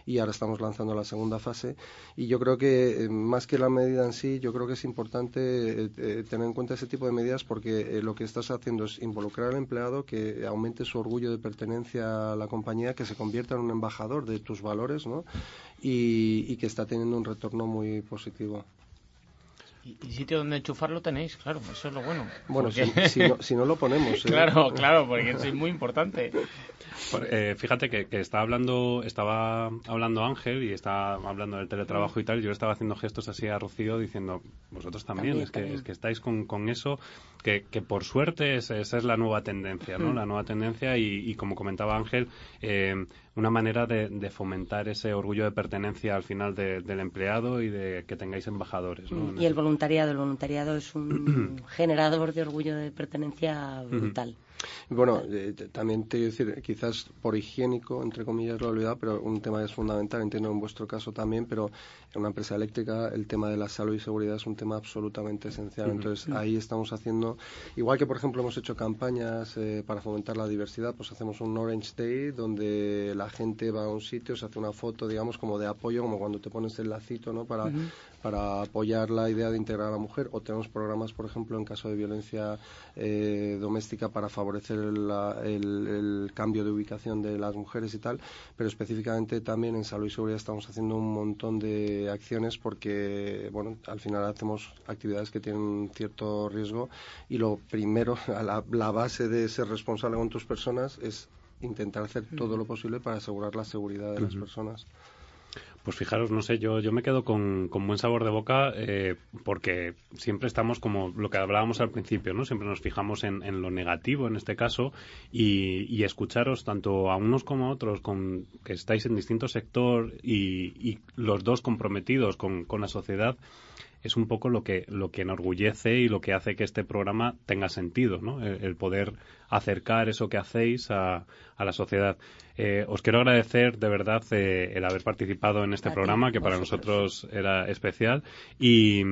y ahora estamos lanzando la segunda fase. Y yo creo que, eh, más que la medida en sí, yo creo que es importante eh, eh, tener en cuenta ese tipo de medidas porque lo que estás haciendo es involucrar al empleado, que aumente su orgullo de pertenencia a la compañía, que se convierta en un embajador de tus valores, ¿no? y que está teniendo un retorno muy positivo. Y, sitio donde enchufarlo tenéis, claro, eso es lo bueno. Bueno, si, si, no, lo ponemos. ¿eh? Claro, claro, porque es muy importante. Eh, fíjate que, estaba hablando estaba hablando Ángel y estaba hablando del teletrabajo y tal. Yo estaba haciendo gestos así a Rocío diciendo, vosotros también, es, que, es que estáis con, con eso, que, que por suerte esa es la nueva tendencia, ¿no? Mm. La nueva tendencia y, como comentaba Ángel, eh, una manera de, fomentar ese orgullo de pertenencia al final del empleado y de que tengáis embajadores. Mm, y el voluntariado, el voluntariado es un generador de orgullo de pertenencia brutal. Bueno, eh, también te quiero decir, quizás por higiénico, entre comillas, lo he olvidado, pero un tema es fundamental, entiendo en vuestro caso también, pero en una empresa eléctrica el tema de la salud y seguridad es un tema absolutamente esencial. Entonces ahí estamos haciendo, igual que por ejemplo hemos hecho campañas eh, para fomentar la diversidad, pues hacemos un Orange Day donde la gente va a un sitio, se hace una foto, digamos, como de apoyo, como cuando te pones el lacito, ¿no? Para, para apoyar la idea de integrar a la mujer. O tenemos programas, por ejemplo, en caso de violencia eh, doméstica para favorecer el, el, cambio de ubicación de las mujeres y tal. Pero específicamente también en salud y seguridad estamos haciendo un montón de acciones porque, bueno, al final hacemos actividades que tienen cierto riesgo y lo primero, la, la base de ser responsable con tus personas es intentar hacer todo lo posible para asegurar la seguridad de las personas. Pues fijaros, no sé, yo, yo me quedo con, buen sabor de boca eh, porque siempre estamos como lo que hablábamos al principio, ¿no? Siempre nos fijamos en, lo negativo en este caso y, escucharos tanto a unos como a otros con, que estáis en distinto sector y, los dos comprometidos con, con la sociedad es un poco lo que, lo que enorgullece y lo que hace que este programa tenga sentido, ¿no? El, poder acercar eso que hacéis a, a la sociedad. Eh, os quiero agradecer de verdad eh, el haber participado en este programa, que para nosotros era especial, y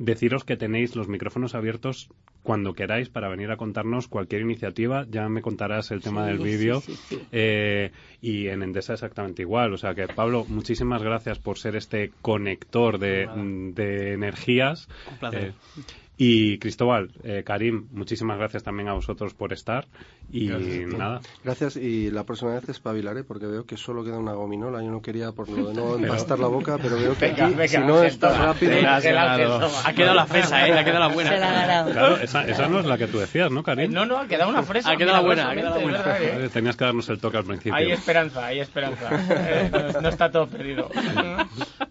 deciros que tenéis los micrófonos abiertos cuando queráis para venir a contarnos cualquier iniciativa. Ya me contarás el tema del vídeo. Eh, y en Endesa exactamente igual. O sea que, Pablo, muchísimas gracias por ser este conector de, de energías. Un placer. Y Cristóbal, eh, Karim, muchísimas gracias también a vosotros por estar. Y nada. Gracias y la próxima vez espabilaré porque veo que solo queda una gominola. Yo no quería por lo de no empastar la boca, pero veo que aquí, si no está rápido... ha quedado la fresa, ¿eh? Ha quedado la buena. Claro, esa, esa, no es la que tú decías, ¿no, Karim? No, no, ha quedado una fresa. Ha quedado la buena, ha quedado la buena. ¿eh? Tenías que darnos el toque al principio. Hay esperanza, hay esperanza. Eh, no, está todo perdido.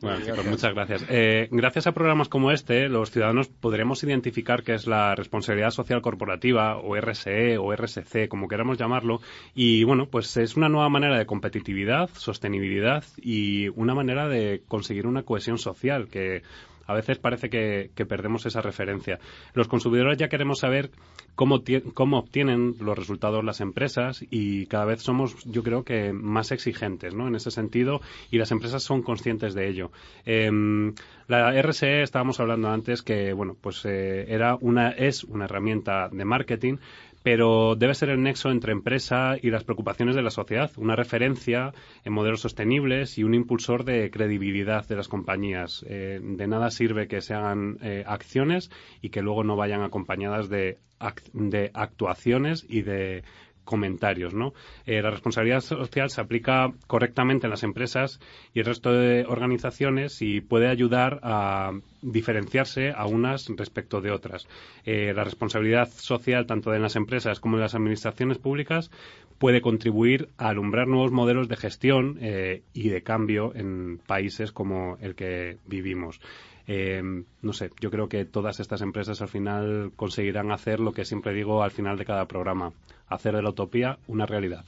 Bueno, chicos, muchas gracias. Eh, gracias a programas como este, los ciudadanos podremos identificar identificar qué es la responsabilidad social corporativa o RSE o RSC, como queramos llamarlo. Y bueno, pues es una nueva manera de competitividad, sostenibilidad y una manera de conseguir una cohesión social que a veces parece que, perdemos esa referencia. Los consumidores ya queremos saber cómo, cómo obtienen los resultados las empresas y cada vez somos, yo creo que, más exigentes ¿no? en ese sentido y las empresas son conscientes de ello. Em, la RSE, estábamos hablando antes que, bueno, pues eh, era una, es una herramienta de marketing, pero debe ser el nexo entre empresa y las preocupaciones de la sociedad, una referencia en modelos sostenibles y un impulsor de credibilidad de las compañías. Eh, de nada sirve que se hagan eh, acciones y que luego no vayan acompañadas de, de actuaciones y de comentarios, ¿no? Eh, la responsabilidad social se aplica correctamente en las empresas y el resto de organizaciones y puede ayudar a diferenciarse a unas respecto de otras. Eh, la responsabilidad social, tanto en las empresas como en las administraciones públicas, puede contribuir a alumbrar nuevos modelos de gestión eh, y de cambio en países como el que vivimos. no sé, yo creo que todas estas empresas al final conseguirán hacer lo que siempre digo al final de cada programa, hacer de la utopía una realidad.